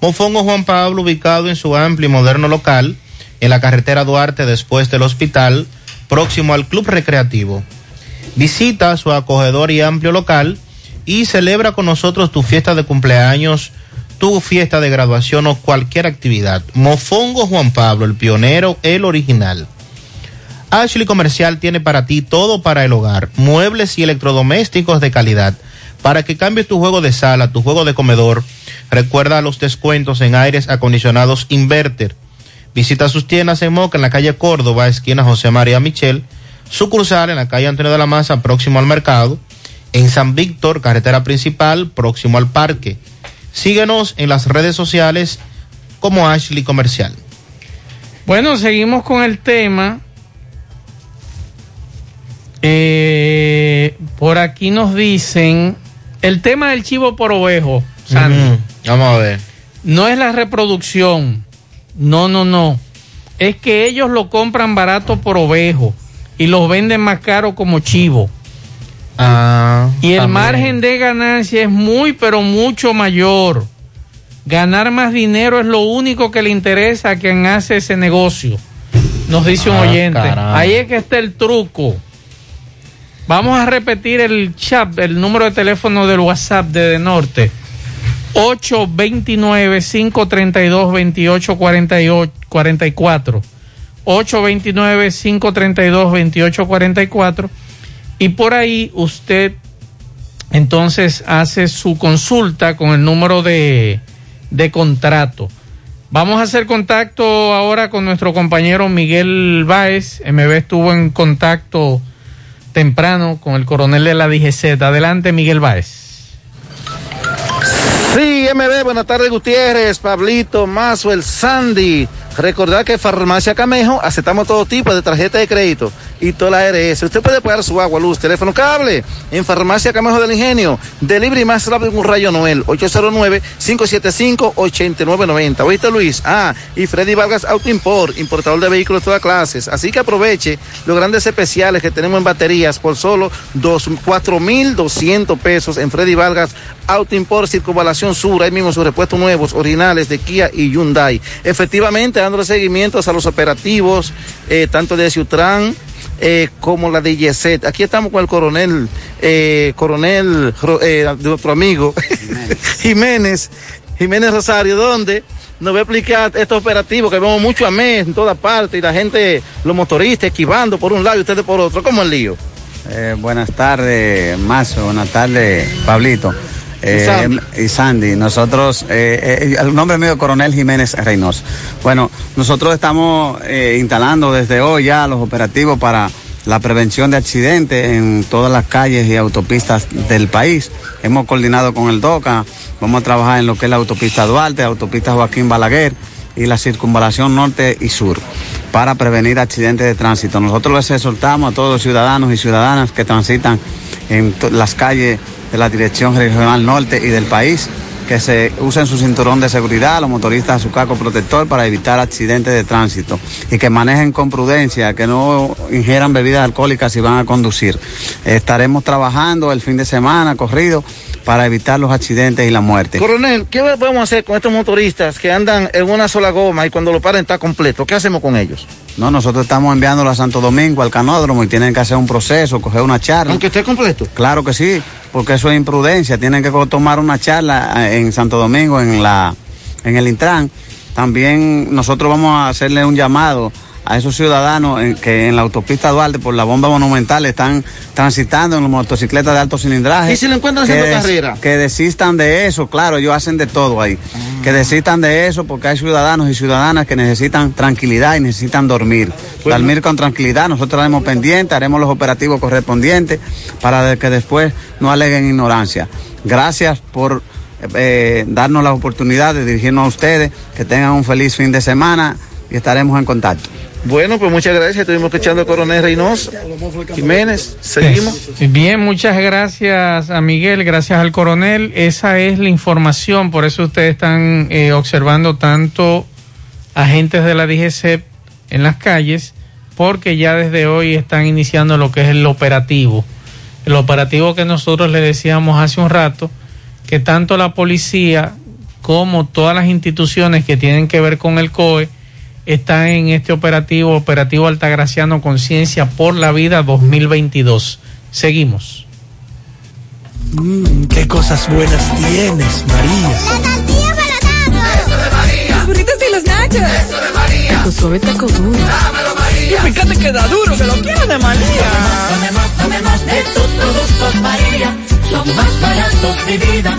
Mofongo Juan Pablo, ubicado en su amplio y moderno local, en la carretera Duarte después del hospital, próximo al Club Recreativo. Visita su acogedor y amplio local y celebra con nosotros tu fiesta de cumpleaños, tu fiesta de graduación o cualquier actividad. Mofongo Juan Pablo, el pionero, el original. Ashley Comercial tiene para ti todo para el hogar, muebles y electrodomésticos de calidad. Para que cambies tu juego de sala, tu juego de comedor, recuerda los descuentos en aires acondicionados Inverter. Visita sus tiendas en Moca, en la calle Córdoba, esquina José María Michel, sucursal en la calle Antonio de la Maza, próximo al mercado, en San Víctor, carretera principal, próximo al parque. Síguenos en las redes sociales como Ashley Comercial. Bueno, seguimos con el tema. Eh, por aquí nos dicen el tema del chivo por ovejo, Sandy. Vamos a ver. No es la reproducción. No, no, no. Es que ellos lo compran barato por ovejo y los venden más caro como chivo. Ah, Y el también. margen de ganancia es muy, pero mucho mayor. Ganar más dinero es lo único que le interesa a quien hace ese negocio. Nos dice un Ah, oyente. caramba. Ahí es que está el truco. Vamos a repetir el chat, el número de teléfono del WhatsApp de, de Norte. 829-532-2844. 829-532-2844. Y por ahí usted entonces hace su consulta con el número de, de contrato. Vamos a hacer contacto ahora con nuestro compañero Miguel Báez. MB estuvo en contacto temprano con el coronel de la DGZ. Adelante, Miguel Báez. Sí, MB, buenas tardes Gutiérrez, Pablito, Mazo, el Sandy. Recordar que Farmacia Camejo aceptamos todo tipo de tarjeta de crédito y toda la ARS. Usted puede pagar su agua, luz, teléfono, cable en Farmacia Camejo del Ingenio. Delivery más rápido que un rayo Noel. 809-575-8990. ¿Oíste, Luis? Ah, y Freddy Vargas Auto Import, importador de vehículos de todas clases. Así que aproveche los grandes especiales que tenemos en baterías por solo dos- 4,200 pesos en Freddy Vargas Auto Import Circunvalación Sur. Ahí mismo sus repuestos nuevos, originales de Kia y Hyundai. Efectivamente, dándole seguimientos a los operativos, eh, tanto de Ciutran eh, como la de Yeset. Aquí estamos con el coronel, eh, coronel Ro- de nuestro amigo Jiménez, Jiménez Rosario, donde nos va a explicar estos operativos que vemos mucho a mes en toda parte y la gente, los motoristas esquivando por un lado y ustedes por otro. ¿Cómo el lío? Buenas tardes, Mazo. Buenas tardes, Pablito. Eh, Y Sandy. Nosotros, eh, eh, el nombre mío es Coronel Jiménez Reynoso. Bueno, nosotros estamos eh, instalando desde hoy ya los operativos para la prevención de accidentes en todas las calles y autopistas del país. Hemos coordinado con el DOCA, vamos a trabajar en lo que es la autopista Duarte, autopista Joaquín Balaguer y la circunvalación norte y sur para prevenir accidentes de tránsito. Nosotros les exhortamos a todos los ciudadanos y ciudadanas que transitan en las calles de la Dirección Regional Norte y del país que se usen su cinturón de seguridad, los motoristas su casco protector para evitar accidentes de tránsito y que manejen con prudencia, que no ingieran bebidas alcohólicas si van a conducir. Estaremos trabajando el fin de semana corrido para evitar los accidentes y la muerte. Coronel, ¿qué podemos hacer con estos motoristas que andan en una sola goma y cuando lo paren está completo? ¿Qué hacemos con ellos? No, nosotros estamos enviándolo a Santo Domingo, al canódromo, y tienen que hacer un proceso, coger una charla. Aunque esté completo. Claro que sí, porque eso es imprudencia. Tienen que tomar una charla eh, en Santo Domingo, en la, en el Intran. También nosotros vamos a hacerle un llamado a esos ciudadanos en- que en la autopista Duarte por la bomba monumental están transitando en motocicletas de alto cilindraje. ¿Y si lo encuentran haciendo des- carrera? Que desistan de eso, claro, ellos hacen de todo ahí. Ah. Que desistan de eso porque hay ciudadanos y ciudadanas que necesitan tranquilidad y necesitan dormir. Dormir con tranquilidad, nosotros haremos pendiente, haremos los operativos correspondientes para que después no aleguen ignorancia. Gracias por eh, darnos la oportunidad de dirigirnos a ustedes, que tengan un feliz fin de semana y estaremos en contacto. Bueno, pues muchas gracias. Estuvimos escuchando al coronel Reynoso. Jiménez, seguimos. Bien, muchas gracias a Miguel, gracias al coronel. Esa es la información, por eso ustedes están eh, observando tanto agentes de la DGC en las calles, porque ya desde hoy están iniciando lo que es el operativo. El operativo que nosotros le decíamos hace un rato, que tanto la policía como todas las instituciones que tienen que ver con el COE están en este operativo, operativo Altagraciano Conciencia por la Vida 2022. Seguimos. Mmm, qué cosas buenas tienes, María. La tortilla para Eso de María. Los burritos y los nachos. Eso de María. Tu suave taco duro. Dámelo, María. Y fíjate que da duro, que lo quiero de María. Tomemos, tomemos de tus productos, María. Son más baratos de vida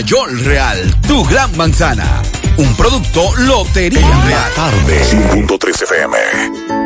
York Real, tu gran manzana. Un producto Lotería Real. Tarde 100.3 FM.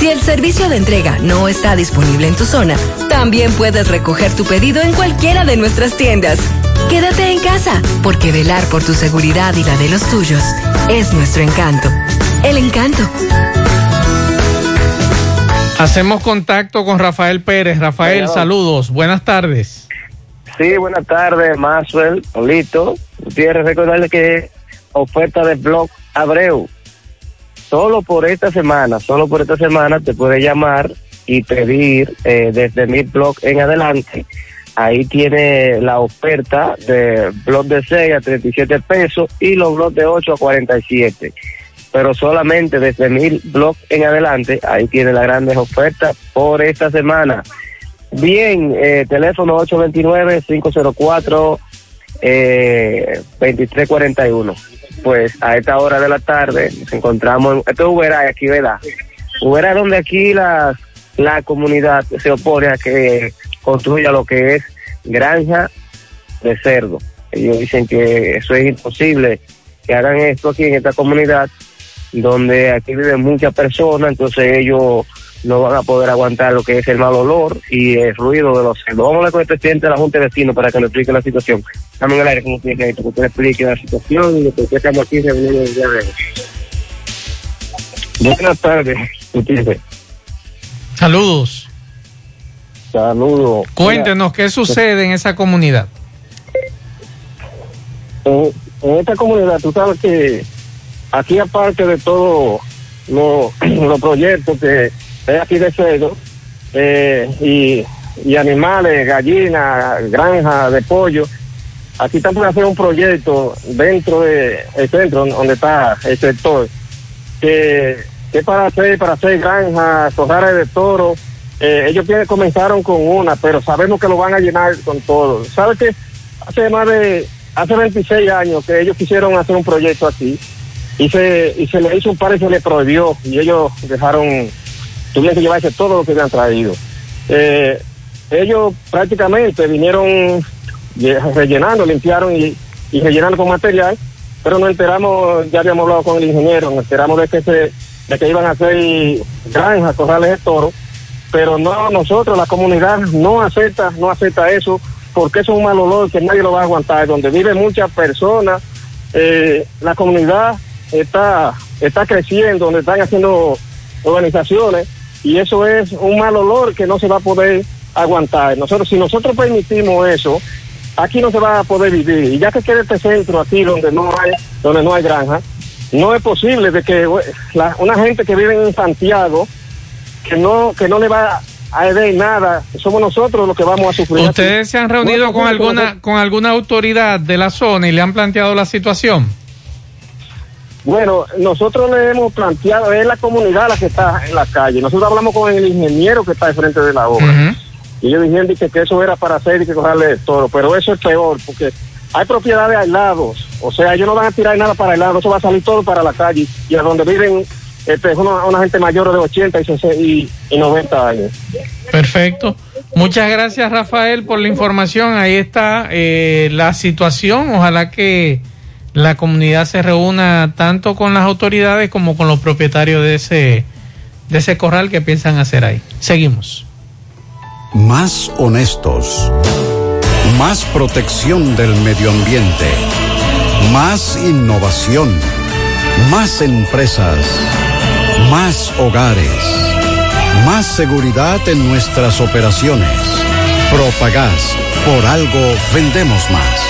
Si el servicio de entrega no está disponible en tu zona, también puedes recoger tu pedido en cualquiera de nuestras tiendas. Quédate en casa, porque velar por tu seguridad y la de los tuyos es nuestro encanto. El encanto. Hacemos contacto con Rafael Pérez. Rafael, saludos. Buenas tardes. Sí, buenas tardes, Maxwell, Olito. Gutiérrez, recordarle que oferta de blog Abreu. Solo por esta semana, solo por esta semana te puede llamar y pedir eh, desde mi blog en adelante. Ahí tiene la oferta de blog de 6 a 37 pesos y los blogs de 8 a 47. Pero solamente desde mil blog en adelante, ahí tiene las grandes ofertas por esta semana. Bien, eh, teléfono 829-504 eh, 2341. Pues a esta hora de la tarde nos encontramos, en, esto es Uberá, aquí, ¿verdad? Uberá donde aquí la, la comunidad se opone a que construya lo que es granja de cerdo. Ellos dicen que eso es imposible, que hagan esto aquí en esta comunidad, donde aquí viven muchas personas, entonces ellos no van a poder aguantar lo que es el mal olor y el ruido de los cerdos. Vamos a hablar con el presidente de la Junta de Vecinos para que nos explique la situación. Dame en el aire como tiene que que usted le explique la situación y lo que estamos aquí reunidos el día de hoy. Buenas tardes, Gutiérrez. Saludos. Saludos. Cuéntenos qué sucede en esa comunidad. en, en esta comunidad, tú sabes que aquí aparte de todos los los proyectos que hay aquí de cerdo eh, y, animales, gallinas, granjas de pollo, aquí están por hacer un proyecto dentro del centro donde está el sector que, que es para hacer, para hacer granjas, corrales de toro. Eh, ellos comenzaron con una, pero sabemos que lo van a llenar con todo. ¿Sabes qué? Hace más de, hace 26 años que ellos quisieron hacer un proyecto así y se, y se le hizo un par y se le prohibió y ellos dejaron, tuvieron que llevarse todo lo que habían traído. Eh, ellos prácticamente vinieron lle- rellenando, limpiaron y, y rellenando con material, pero nos enteramos, ya habíamos hablado con el ingeniero, nos enteramos de que se, de que iban a hacer granjas, corrales de toro, pero no nosotros, la comunidad no acepta, no acepta eso, porque eso es un mal olor que nadie lo va a aguantar, donde viven muchas personas, eh, la comunidad está, está creciendo, donde están haciendo organizaciones, y eso es un mal olor que no se va a poder aguantar. Nosotros, si nosotros permitimos eso, aquí no se va a poder vivir. Y ya que queda este centro aquí donde no hay, donde no hay granja, no es posible de que la- una gente que vive en Santiago, que no, que no le va a heredar nada, somos nosotros los que vamos a sufrir. aquí. ¿Ustedes se han reunido No, con no, alguna con alguna autoridad de la zona y le han planteado la situación? Bueno, nosotros le hemos planteado, es la comunidad la que está en la calle. Nosotros hablamos con el ingeniero que está al frente de la obra. Y ellos dijeron que, que eso era para hacer y que cogerle de toro. Pero eso es peor, porque hay propiedades aislados. O sea, ellos no van a tirar nada para el lado, eso va a salir todo para la calle. Y a donde viven este, es una, una gente mayor de 80 y, 60 y, y 90 años. Perfecto. Muchas gracias, Rafael, por la información. Ahí está eh, la situación. Ojalá que la comunidad se reúna tanto con las autoridades como con los propietarios de ese, de ese corral que piensan hacer ahí. Seguimos. Más honestos. Más protección del medio ambiente. Más innovación. Más empresas. más hogares, más seguridad en nuestras operaciones. Propagás, por algo vendemos más.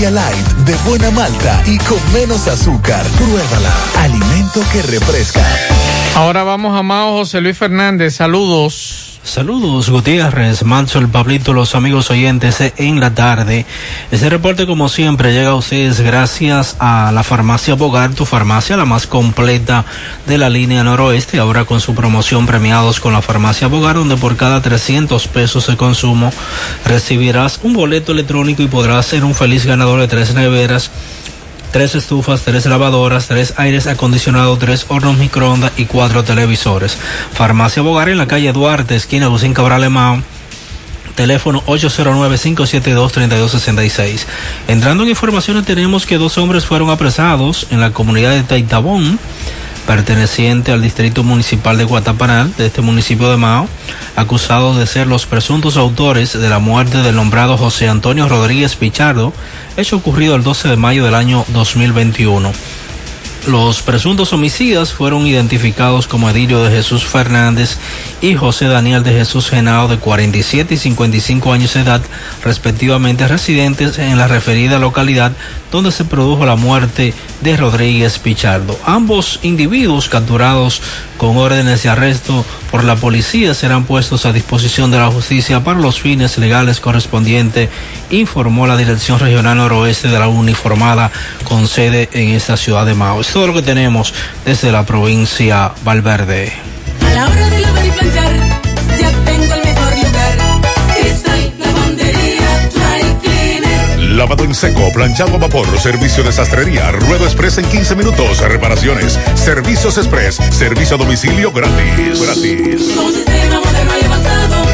Light de buena malta y con menos azúcar. Pruébala. Alimento que refresca. Ahora vamos a Mao José Luis Fernández. Saludos. Saludos Gutiérrez, Manso, el Pablito, los amigos oyentes en la tarde. Este reporte como siempre llega a ustedes gracias a la farmacia Bogar, tu farmacia la más completa de la línea noroeste, ahora con su promoción premiados con la farmacia Bogar, donde por cada 300 pesos de consumo recibirás un boleto electrónico y podrás ser un feliz ganador de tres neveras tres estufas, tres lavadoras, tres aires acondicionados, tres hornos microondas y cuatro televisores. Farmacia Bogar en la calle Duarte, esquina Lucín Cabral Emao. Teléfono 809-572-3266. Entrando en informaciones, tenemos que dos hombres fueron apresados en la comunidad de Taitabón, perteneciente al distrito municipal de Guataparal, de este municipio de Mao, acusados de ser los presuntos autores de la muerte del nombrado José Antonio Rodríguez Pichardo, hecho ocurrido el 12 de mayo del año 2021. Los presuntos homicidas fueron identificados como Edilio de Jesús Fernández y José Daniel de Jesús Genao de 47 y 55 años de edad, respectivamente residentes en la referida localidad donde se produjo la muerte de Rodríguez Pichardo. Ambos individuos capturados con órdenes de arresto por la policía serán puestos a disposición de la justicia para los fines legales correspondientes, informó la Dirección Regional Noroeste de la Uniformada con sede en esta ciudad de Mao. Todo lo que tenemos desde la provincia Valverde. A la hora de lavar y planchar, ya tengo el mejor lugar. Cristal Lavandería Dry Cleaner. Lavado en seco, planchado a vapor, servicio de sastrería, ruedo express en 15 minutos, reparaciones, servicios express, servicio a domicilio gratis. Gratis. Con sistema moderno y avanzado,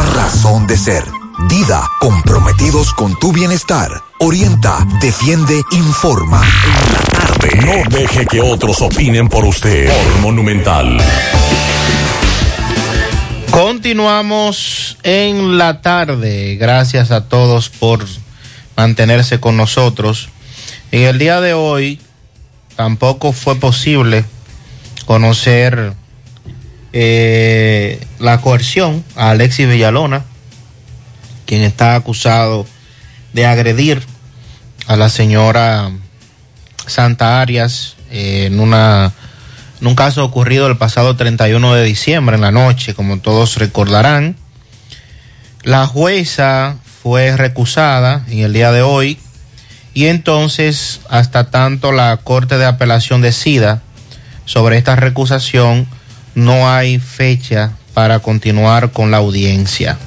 razón de ser. Dida, comprometidos con tu bienestar. Orienta, defiende, informa. En la tarde. No deje que otros opinen por usted. Monumental. Continuamos en la tarde. Gracias a todos por mantenerse con nosotros. En el día de hoy tampoco fue posible conocer eh, la coerción a Alexis Villalona, quien está acusado de agredir a la señora Santa Arias eh, en una en un caso ocurrido el pasado 31 de diciembre en la noche, como todos recordarán. La jueza fue recusada en el día de hoy y entonces hasta tanto la Corte de Apelación decida sobre esta recusación no hay fecha para continuar con la audiencia.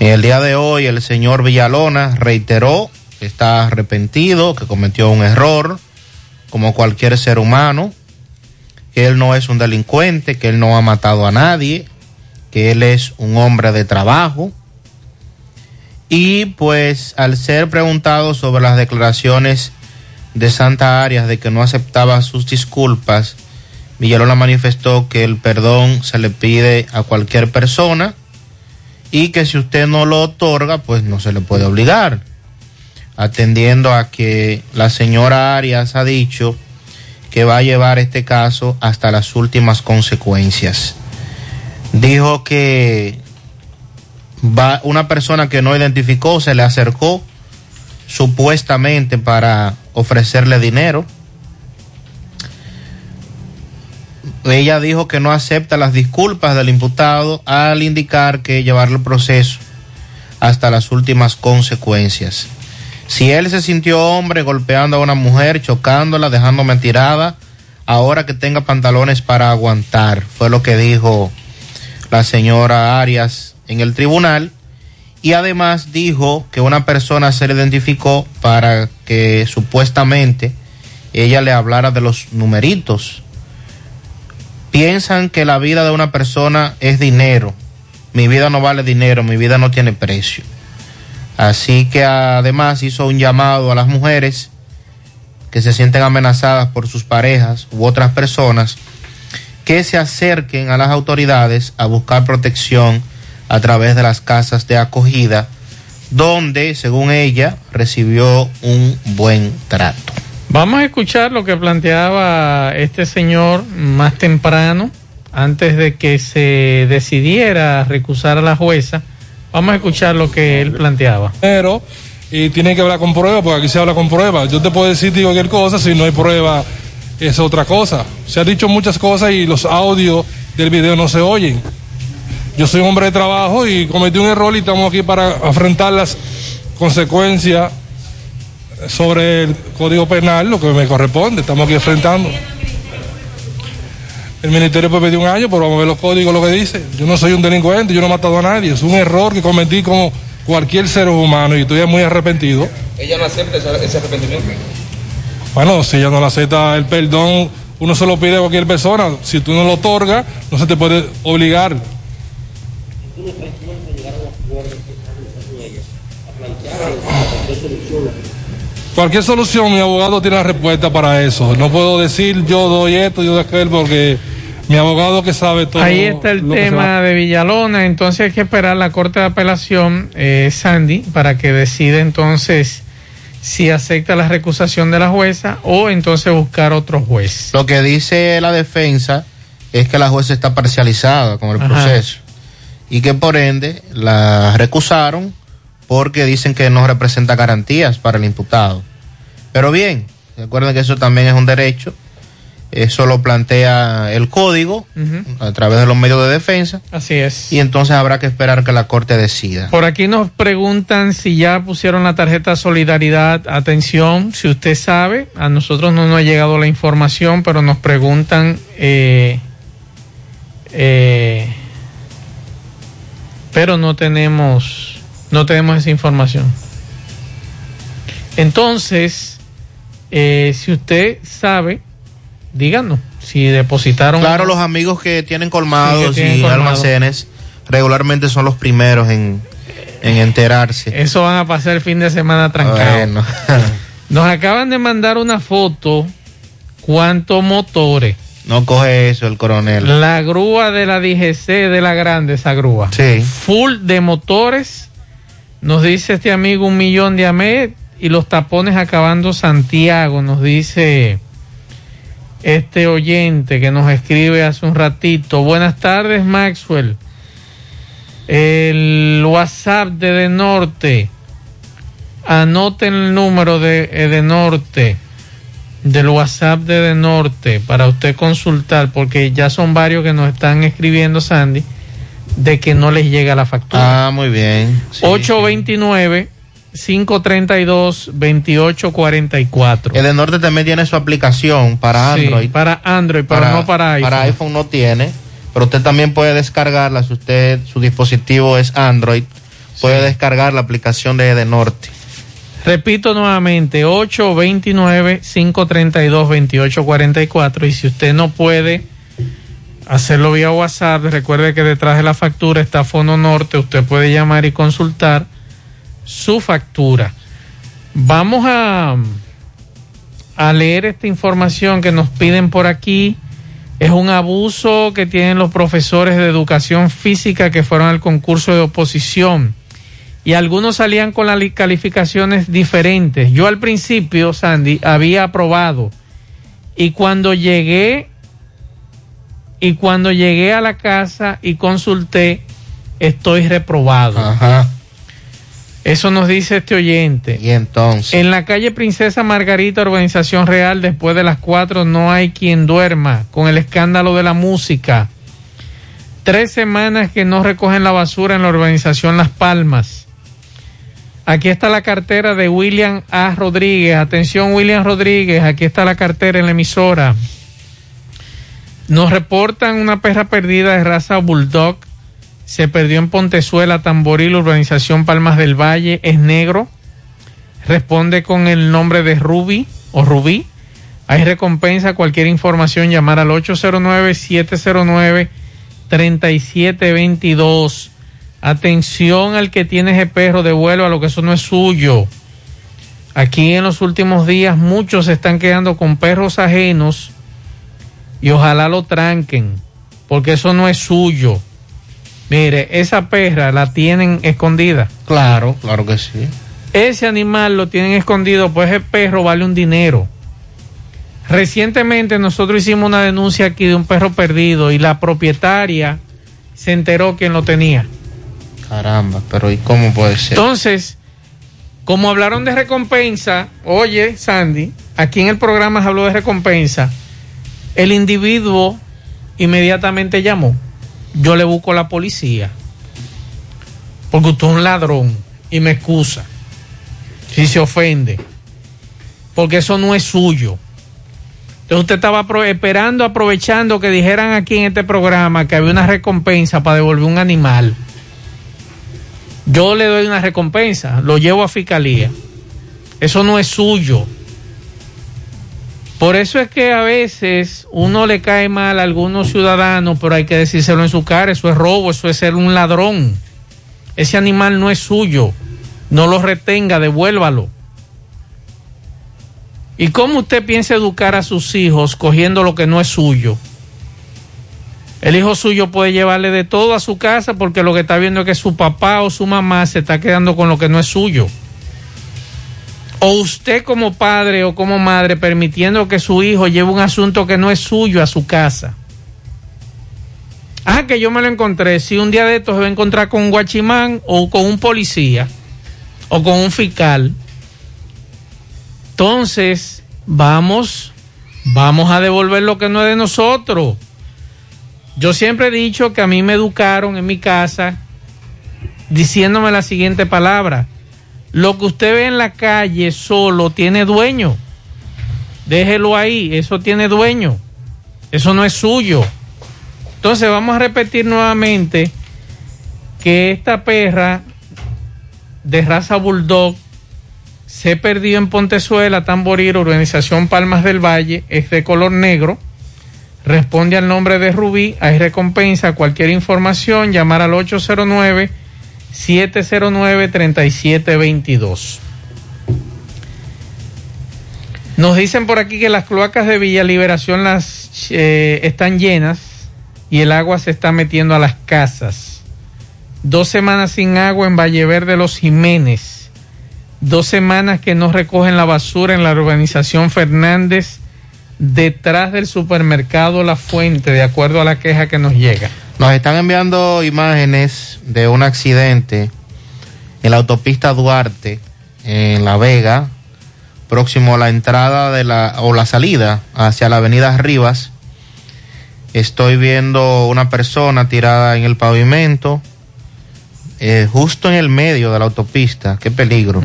En el día de hoy el señor Villalona reiteró que está arrepentido, que cometió un error, como cualquier ser humano, que él no es un delincuente, que él no ha matado a nadie, que él es un hombre de trabajo Y pues al ser preguntado sobre las declaraciones de Santa Arias de que no aceptaba sus disculpas, Villalona manifestó que el perdón se le pide a cualquier persona y que si usted no lo otorga, pues no se le puede obligar. Atendiendo a que la señora Arias ha dicho que va a llevar este caso hasta las últimas consecuencias. Dijo que va una persona que no identificó se le acercó supuestamente para ofrecerle dinero. Ella dijo que no acepta las disculpas del imputado al indicar que llevarle el proceso hasta las últimas consecuencias. Si él se sintió hombre golpeando a una mujer, chocándola, dejándome tirada, ahora que tenga pantalones para aguantar, fue lo que dijo la señora Arias en el tribunal. Y además dijo que una persona se le identificó para que supuestamente ella le hablara de los numeritos. Piensan que la vida de una persona es dinero. Mi vida no vale dinero, mi vida no tiene precio. Así que además hizo un llamado a las mujeres que se sienten amenazadas por sus parejas u otras personas que se acerquen a las autoridades a buscar protección a través de las casas de acogida, donde, según ella, recibió un buen trato. Vamos a escuchar lo que planteaba este señor más temprano, antes de que se decidiera recusar a la jueza. Vamos a escuchar lo que él planteaba. Pero, y tiene que hablar con prueba, porque aquí se habla con prueba. Yo te puedo decir digo, cualquier cosa, si no hay prueba, es otra cosa. Se han dicho muchas cosas y los audios del video no se oyen. Yo soy un hombre de trabajo y cometí un error y estamos aquí para afrontar las consecuencias sobre el Código Penal, lo que me corresponde. Estamos aquí enfrentando. El ministerio puede pedir un año, pero vamos a ver los códigos, lo que dice. Yo no soy un delincuente, yo no he matado a nadie. Es un error que cometí como cualquier ser humano y estoy muy arrepentido. ¿Ella no acepta ese, ese arrepentimiento? Bueno, si ella no le acepta el perdón, uno se lo pide a cualquier persona. Si tú no lo otorgas, no se te puede obligar. Cualquier solución, mi abogado tiene la respuesta para eso. No puedo decir yo doy esto, yo doy aquel, porque mi abogado que sabe todo. Ahí está el tema de Villalona, entonces hay que esperar la Corte de Apelación, eh, Sandy, para que decida entonces si acepta la recusación de la jueza o entonces buscar otro juez. Lo que dice la defensa es que la jueza está parcializada con el Ajá. proceso y que por ende la recusaron porque dicen que no representa garantías para el imputado. Pero bien, recuerden que eso también es un derecho, eso lo plantea el código a través de los medios de defensa Así es. y entonces habrá que esperar que la corte decida. Por aquí nos preguntan si ya pusieron la tarjeta Solidaridad. Atención, si usted sabe, a nosotros no nos ha llegado la información, pero nos preguntan, eh, eh, pero no tenemos, no tenemos esa información. Entonces, eh, si usted sabe, díganos si depositaron. Claro, los amigos que tienen colmados Sí, que tienen y colmado. almacenes regularmente son los primeros en, en enterarse. Eso van a pasar el fin de semana trancado. Bueno. Nos acaban de mandar una foto. ¿Cuántos motores? No coge eso el coronel. La grúa de la DGC de la grande, esa grúa. Sí. Full de motores. Nos dice este amigo un millón de AMED y los tapones acabando Santiago. Nos dice este oyente que nos escribe hace un ratito. Buenas tardes, Maxwell. El WhatsApp de De Norte. Anoten el número de De Norte. Del WhatsApp de De Norte para usted consultar, porque ya son varios que nos están escribiendo, Sandy, de que no les llega la factura. Ah, muy bien. Sí, 829 532 2844. El de Norte también tiene su aplicación para Sí, Android. para Android, pero no para iPhone. Para iPhone no tiene, pero usted también puede descargarla si usted su dispositivo es Android. Puede descargar la aplicación de De Norte. Repito nuevamente, 829-532-2844. Y si usted no puede hacerlo vía WhatsApp, recuerde que detrás de la factura está Fono Norte. Usted puede llamar y consultar su factura. Vamos a, a leer esta información que nos piden por aquí. Es un abuso que tienen los profesores de educación física que fueron al concurso de oposición. Y algunos salían con las li- calificaciones diferentes. Yo al principio, Sandy, había aprobado. Y cuando llegué, y cuando llegué a la casa y consulté, estoy reprobado. Eso nos dice este oyente. Y entonces. En la calle Princesa Margarita, Urbanización Real, después de las cuatro no hay quien duerma con el escándalo de la música. Tres semanas que no recogen la basura en la urbanización Las Palmas. Aquí está la cartera de William A. Rodríguez. Atención, William Rodríguez. Aquí está la cartera en la emisora. Nos reportan una perra perdida de raza Bulldog. Se perdió en Pontezuela, Tamboril, urbanización Palmas del Valle. Es negro. Responde con el nombre de Ruby o Rubí. Hay recompensa. Cualquier información, llamar al 809-709-3722. Atención al que tiene ese perro, devuelva lo que eso no es suyo. Aquí en los últimos días muchos se están quedando con perros ajenos y ojalá lo tranquen, porque eso no es suyo. Mire, esa perra la tienen escondida. Claro, claro que sí. Ese animal lo tienen escondido, pues ese perro vale un dinero. Recientemente nosotros hicimos una denuncia aquí de un perro perdido y la propietaria se enteró quién lo tenía. Caramba, pero ¿y cómo puede ser? Entonces, como hablaron de recompensa, oye, Sandy, aquí en el programa se habló de recompensa, el individuo inmediatamente llamó. Yo le busco a la policía. Porque usted es un ladrón y me excusa. Si se ofende. Porque eso no es suyo. Entonces usted estaba esperando, aprovechando que dijeran aquí en este programa que había una recompensa para devolver un animal. Yo le doy una recompensa, lo llevo a fiscalía. Eso no es suyo. Por eso es que a veces uno le cae mal a algunos ciudadanos, pero hay que decírselo en su cara, eso es robo, eso es ser un ladrón. Ese animal no es suyo. No lo retenga, devuélvalo. ¿Y cómo usted piensa educar a sus hijos cogiendo lo que no es suyo? El hijo suyo puede llevarle de todo a su casa porque lo que está viendo es que su papá o su mamá se está quedando con lo que no es suyo. O usted como padre o como madre permitiendo que su hijo lleve un asunto que no es suyo a su casa. Ah, que yo me lo encontré. Si un día de estos se va a encontrar con un guachimán o con un policía o con un fiscal. Entonces, vamos, vamos a devolver lo que no es de nosotros. Yo siempre he dicho que a mí me educaron en mi casa diciéndome la siguiente palabra. Lo que usted ve en la calle solo tiene dueño. Déjelo ahí, eso tiene dueño. Eso no es suyo. Entonces vamos a repetir nuevamente que esta perra de raza bulldog se perdió en Pontezuela, Tamboril, organización Palmas del Valle, es de color negro. Responde al nombre de Rubí, hay recompensa, cualquier información, llamar al 809 709-3722. Nos dicen por aquí que las cloacas de Villa Liberación las, eh, están llenas y el agua se está metiendo a las casas. Dos semanas sin agua en Valle Verde Los Jiménez. Dos semanas que no recogen la basura en la urbanización Fernández detrás del supermercado La Fuente, de acuerdo a la queja que nos llega. Nos están enviando imágenes de un accidente en la autopista Duarte, en La Vega, próximo a la entrada de la o la salida hacia la avenida Rivas. Estoy viendo una persona tirada en el pavimento, eh, justo en el medio de la autopista. Qué peligro.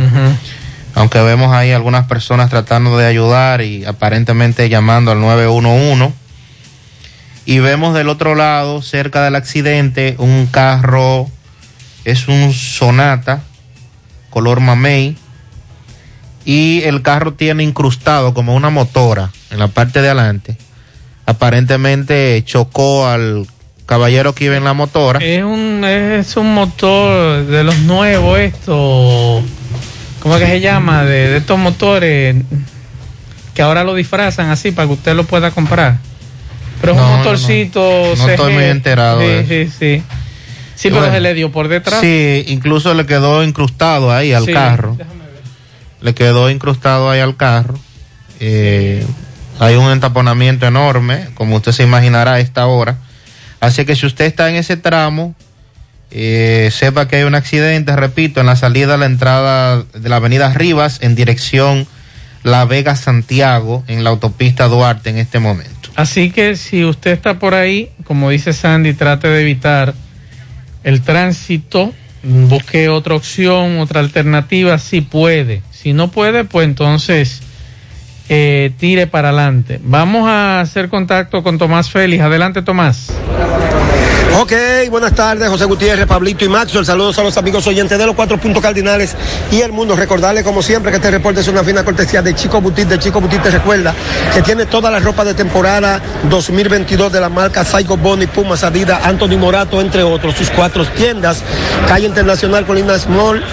Aunque vemos ahí algunas personas tratando de ayudar y aparentemente llamando al 911 y vemos del otro lado, cerca del accidente, un carro, es un Sonata, color mamey, y el carro tiene incrustado como una motora en la parte de adelante. Aparentemente chocó al, caballero que iba en la motora. Es un, es un motor de los nuevos, esto. ¿Cómo es que se llama? De, de estos motores que ahora lo disfrazan así para que usted lo pueda comprar. Pero es No, un no, motorcito. no estoy muy enterado Sí, de sí, sí. Sí, pero Bueno. se le dio por detrás. Sí, incluso le quedó incrustado ahí al Sí, carro. Le quedó incrustado ahí al carro. Eh, hay un entaponamiento enorme, como usted se imaginará a esta hora. Así que si usted está en ese tramo, eh, sepa que hay un accidente, repito, en la salida a la entrada de la avenida Rivas en dirección La Vega Santiago en la autopista Duarte en este momento. Así que si usted está por ahí, como dice Sandy, trate de evitar el tránsito, busque otra opción, otra alternativa, si puede. Si no puede, pues entonces eh, tire para adelante. Vamos a hacer contacto con Tomás Félix. Adelante, Tomás. Ok, buenas tardes, José Gutiérrez, Pablito y Maxwell. Saludos a los amigos oyentes de los cuatro puntos cardinales y el mundo. Recordarle, como siempre, que este reporte es una fina cortesía de Chico Butit. De Chico Butit te recuerda que tiene toda la ropa de temporada 2022 de la marca Saigo Boni, Pumas, Adidas, Anthony Morato, entre otros. Sus cuatro tiendas, calle Internacional Colina Small.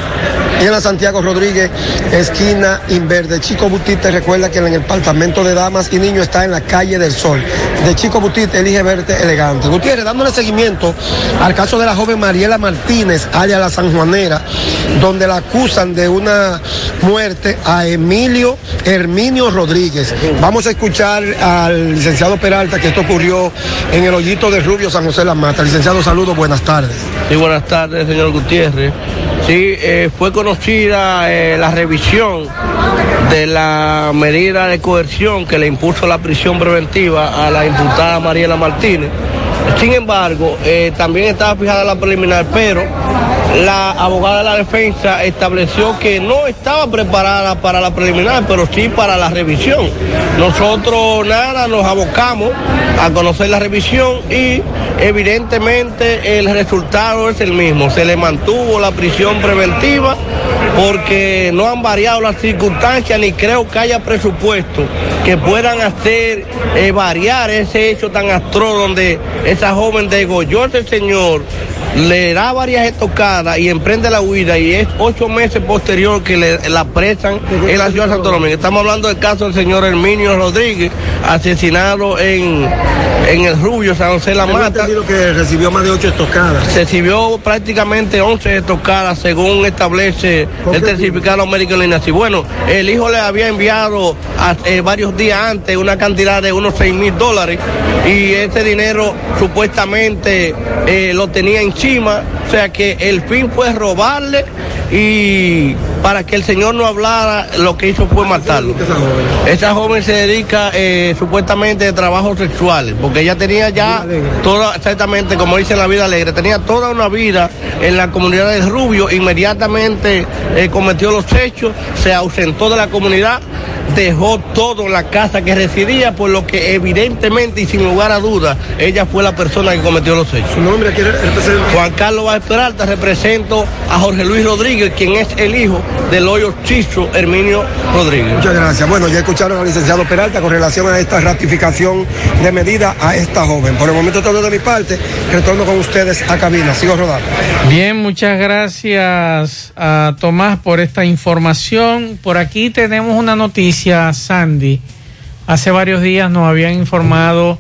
En la Santiago Rodríguez, esquina Inverde. Chico Butit te recuerda que en el departamento de damas y niños está en la calle del Sol. De Chico Butit elige verte elegante. Gutiérrez, dándole seguimiento al caso de la joven Mariela Martínez, allá la Sanjuanera, donde la acusan de una muerte a Emilio Herminio Rodríguez. Vamos a escuchar al licenciado Peralta que esto ocurrió en el hoyito de Rubio San José La Mata. Licenciado, saludos, buenas tardes. Sí, buenas tardes, señor Gutiérrez. Sí, eh, fue conocida eh, la revisión de la medida de coerción que le impuso la prisión preventiva a la imputada Mariela Martínez. Sin embargo, eh, también estaba fijada la preliminar, pero la abogada de la defensa estableció que no estaba preparada para la preliminar, pero sí para la revisión. Nosotros nada, nos abocamos a conocer la revisión y evidentemente el resultado es el mismo. Se le mantuvo la prisión preventiva porque no han variado las circunstancias ni creo que haya presupuesto que puedan hacer eh, variar ese hecho tan atroz donde esa joven degolló a ese señor, le da varias estocadas y emprende la huida y es ocho meses posterior que le, la presan en la ciudad de Santo Domingo. Estamos hablando del caso del señor Herminio Rodríguez, asesinado en, en el Rubio, San José La Mata. que recibió más de ocho estocadas. Recibió prácticamente 11 estocadas según establece el certificado médico en línea. Bueno, el hijo le había enviado a- eh, varios días antes una cantidad de unos 6 mil dólares y ese dinero supuestamente eh, lo tenía encima. O sea que el fin fue robarle y para que el señor no hablara, lo que hizo fue matarlo. Esa joven se dedica eh, supuestamente a trabajos sexuales, porque ella tenía ya toda, exactamente como dice en la vida alegre, tenía toda una vida en la comunidad del Rubio, inmediatamente cometió los hechos, se ausentó de la comunidad, dejó todo la casa que residía, por lo que evidentemente y sin lugar a dudas, ella fue la persona que cometió los hechos. ¿Su nombre aquí representa? Juan Carlos Vázquez Peralta, represento a Jorge Luis Rodríguez, quien es el hijo del hoyo chicho Herminio Rodríguez. Muchas gracias. Bueno, ya escucharon al licenciado Peralta con relación a esta ratificación de medida a esta joven. Por el momento todo de mi parte. Retorno con ustedes a cabina. Sigo rodando. Bien, muchas gracias a Tomás por esta información. Por aquí tenemos una noticia, Sandy. Hace varios días nos habían informado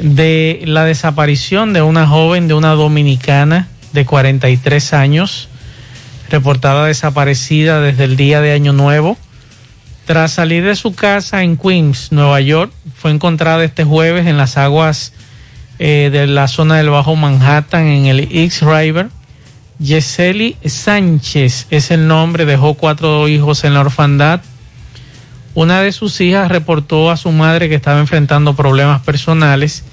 de la desaparición de una joven, de una dominicana de 43 años, reportada desaparecida desde el día de Año Nuevo. Tras salir de su casa en Queens, Nueva York, fue encontrada este jueves en las aguas eh, de la zona del Bajo Manhattan, en el East River. Yeseli Sánchez es el nombre, dejó cuatro hijos en la orfandad. Una de sus hijas reportó a su madre que estaba enfrentando problemas personales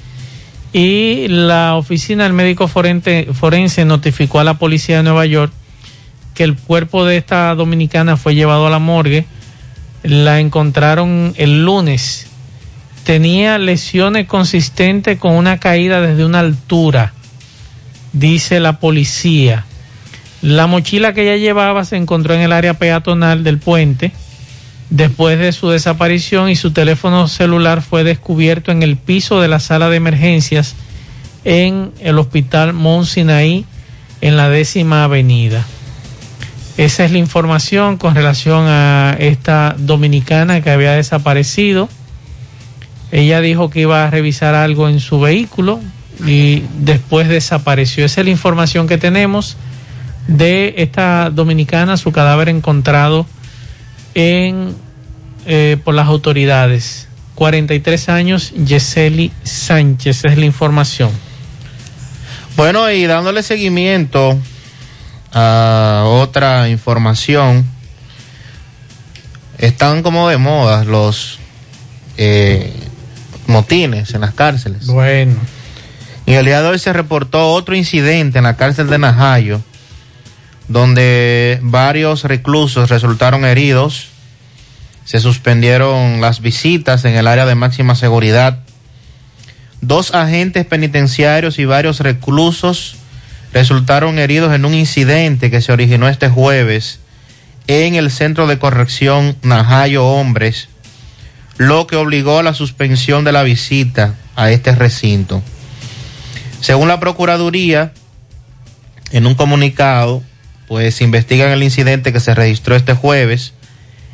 y la oficina del médico forense, notificó a la policía de Nueva York que el cuerpo de esta dominicana fue llevado a la morgue. La encontraron el lunes. Tenía lesiones consistentes con una caída desde una altura, dice la policía. La mochila que ella llevaba se encontró en el área peatonal del puente después de su desaparición y su teléfono celular fue descubierto en el piso de la sala de emergencias en el Hospital Mount Sinaí en la décima avenida. Esa es la información con relación a esta dominicana que había desaparecido. Ella dijo que iba a revisar algo en su vehículo y después desapareció. Esa es la información que tenemos de esta dominicana, su cadáver encontrado en, eh, por las autoridades. 43 años, Yeseli Sánchez, es la información. Bueno, y dándole seguimiento a otra información, están como de moda los eh, motines en las cárceles. Bueno. Y el día de hoy se reportó otro incidente en la cárcel de Najayo, donde varios reclusos resultaron heridos. Se suspendieron las visitas en el área de máxima seguridad. Dos agentes penitenciarios y varios reclusos resultaron heridos en un incidente que se originó este jueves en el centro de corrección Najayo Hombres, lo que obligó a la suspensión de la visita a este recinto. Según la Procuraduría, en un comunicado, pues investigan el incidente que se registró este jueves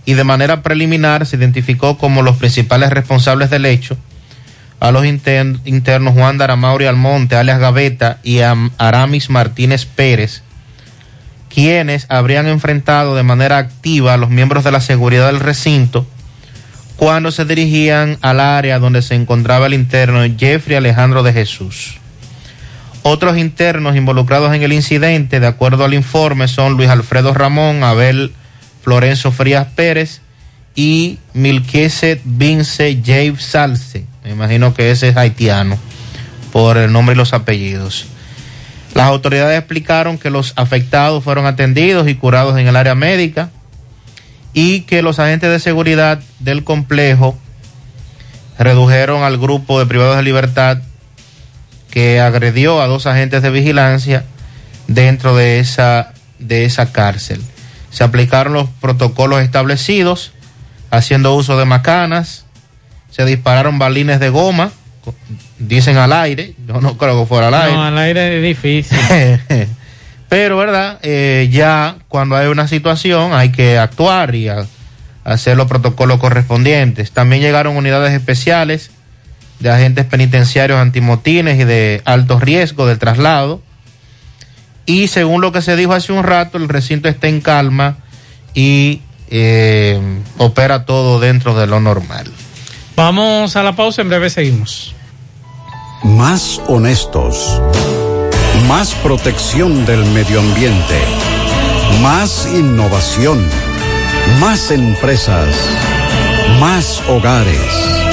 y de manera preliminar se identificó como los principales responsables del hecho a los inter- internos Juan Daramauri Almonte, alias Gaveta, y a Aramis Martínez Pérez, quienes habrían enfrentado de manera activa a los miembros de la seguridad del recinto cuando se dirigían al área donde se encontraba el interno Jeffrey Alejandro de Jesús. Otros internos involucrados en el incidente, de acuerdo al informe, son Luis Alfredo Ramón, Abel Florenzo Frías Pérez y Milqueset Vince James Salce. Me imagino que ese es haitiano por el nombre y los apellidos. Las autoridades explicaron que los afectados fueron atendidos y curados en el área médica y que los agentes de seguridad del complejo redujeron al grupo de privados de libertad que agredió a dos agentes de vigilancia dentro de esa, de esa cárcel. Se aplicaron los protocolos establecidos, haciendo uso de macanas, se dispararon balines de goma, dicen al aire, yo no creo que fuera al aire. No, al aire es difícil. Pero, ¿verdad? Eh, ya cuando hay una situación hay que actuar y a- hacer los protocolos correspondientes. También llegaron unidades especiales de agentes penitenciarios antimotines y de alto riesgo del traslado. Y según lo que se dijo hace un rato, el recinto está en calma y eh, opera todo dentro de lo normal. Vamos a la pausa, en breve seguimos. Más honestos. Más protección del medio ambiente. Más innovación. Más empresas. Más hogares.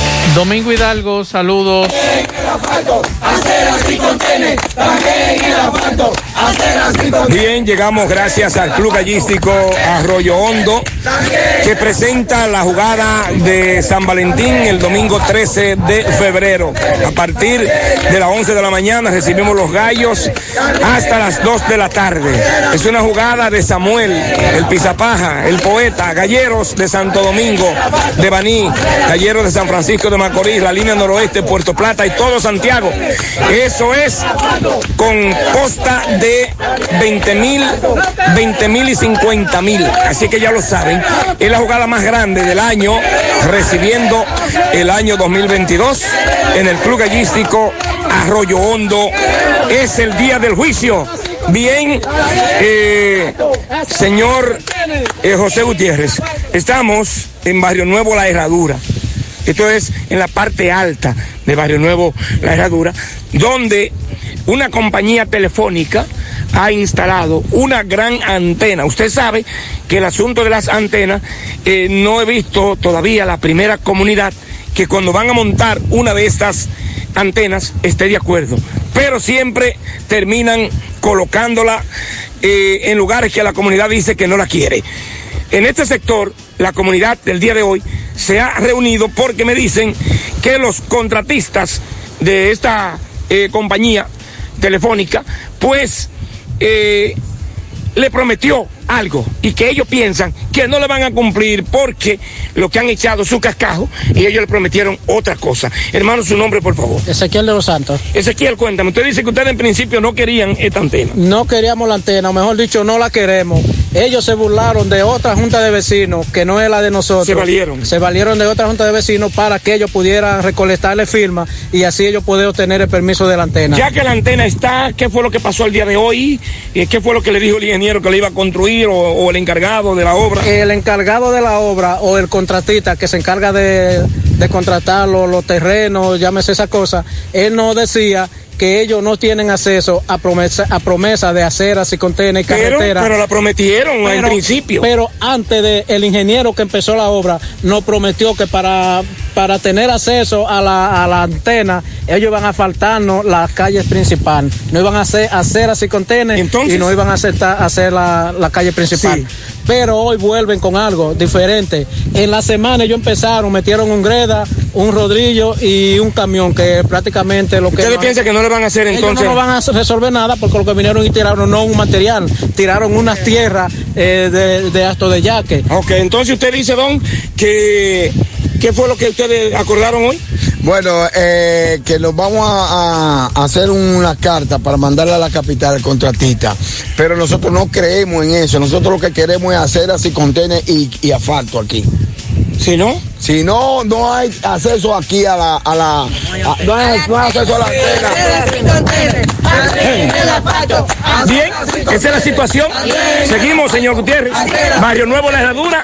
Domingo Hidalgo, saludos. Bien, llegamos gracias al Club Gallístico Arroyo Hondo, que presenta la jugada de San Valentín el domingo 13 de febrero. A partir de las 11 de la mañana recibimos los gallos hasta las 2 de la tarde. Es una jugada de Samuel, el Pizapaja, el poeta, Galleros de Santo Domingo, de Baní, Galleros de San Francisco de Macorís, la línea noroeste, Puerto Plata y todo Santiago. Eso es con costa de 20 mil, 20 mil y 50 mil. Así que ya lo saben. Es la jugada más grande del año, recibiendo el año 2022 en el Club Gallístico Arroyo Hondo. Es el día del juicio. Bien, eh, señor eh, José Gutiérrez, estamos en Barrio Nuevo La Herradura. Esto es en la parte alta de Barrio Nuevo La Herradura, donde una compañía telefónica ha instalado una gran antena. Usted sabe que el asunto de las antenas, eh, no he visto todavía la primera comunidad que cuando van a montar una de estas antenas esté de acuerdo. Pero siempre terminan colocándola eh, en lugares que la comunidad dice que no la quiere. En este sector, la comunidad del día de hoy se ha reunido porque me dicen que los contratistas de esta eh, compañía telefónica, pues eh, le prometió algo y que ellos piensan que no le van a cumplir porque lo que han echado su cascajo y ellos le prometieron otra cosa. Hermano, su nombre, por favor. Ezequiel de los Santos. Ezequiel, cuéntame. Usted dice que ustedes en principio no querían esta antena. No queríamos la antena, o mejor dicho, no la queremos. Ellos se burlaron de otra junta de vecinos, que no es la de nosotros. Se valieron. Se valieron de otra junta de vecinos para que ellos pudieran recolectarle firmas y así ellos poder obtener el permiso de la antena. Ya que la antena está, ¿qué fue lo que pasó el día de hoy? ¿Y ¿Qué fue lo que le dijo el ingeniero que le iba a construir o, el encargado de la obra? El encargado de la obra o el contratista que se encarga de, de contratar los, los terrenos, llámese esa cosa, él nos decía que ellos no tienen acceso a promesa, a promesa de aceras y contener Pero, carreteras. pero la prometieron al principio. Pero antes de el ingeniero que empezó la obra nos prometió que para, para tener acceso a la, a la antena, ellos iban a faltarnos las calles principales. No iban a hacer aceras y contener y no iban a aceptar hacer la, la calle principal. Pero hoy vuelven con algo diferente. En la semana ellos empezaron, metieron un greda, un rodrillo y un camión, que prácticamente lo que... ¿Ustedes no- piensan que no le van a hacer ellos entonces? no lo van a resolver nada porque lo que vinieron y tiraron no un material, tiraron unas tierras eh, de, de acto de yaque. Ok, entonces usted dice, don, que ¿qué fue lo que ustedes acordaron hoy? Bueno, eh, que nos vamos a, a hacer una carta para mandarla a la capital al contratista, pero nosotros no creemos en eso, nosotros lo que queremos es hacer así contener y, y asfalto aquí. Si no, si no, no hay acceso aquí a la, a la, a- no, hay, no hay acceso a la Bien, esa es la situación. Seguimos, señor Gutiérrez. Barrio Nuevo, La Herradura.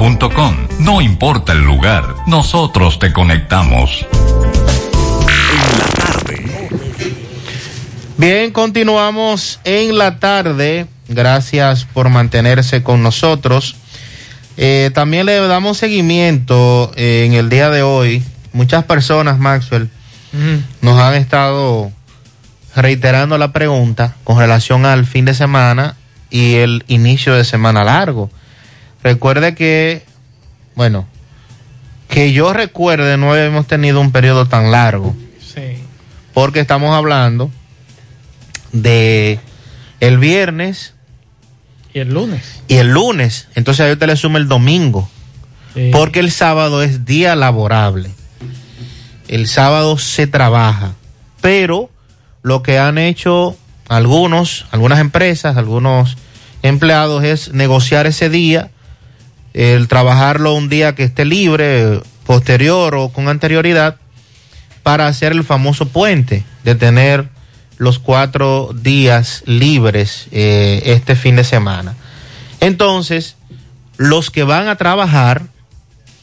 No importa el lugar, nosotros te conectamos. Bien, continuamos en la tarde. Gracias por mantenerse con nosotros. Eh, también le damos seguimiento eh, en el día de hoy. Muchas personas, Maxwell, nos han estado reiterando la pregunta con relación al fin de semana y el inicio de semana largo. Recuerde que, bueno, que yo recuerde no hemos tenido un periodo tan largo. Sí. porque estamos hablando de el viernes Y el lunes. y el lunes. Entonces ahí usted le suma el domingo. Porque el sábado es día laborable. El sábado se trabaja. Pero lo que han hecho algunos, algunas empresas, algunos empleados es negociar ese día, el trabajarlo un día que esté libre, posterior o con anterioridad, para hacer el famoso puente, de tener los cuatro días libres eh, este fin de semana. Entonces, los que van a trabajar,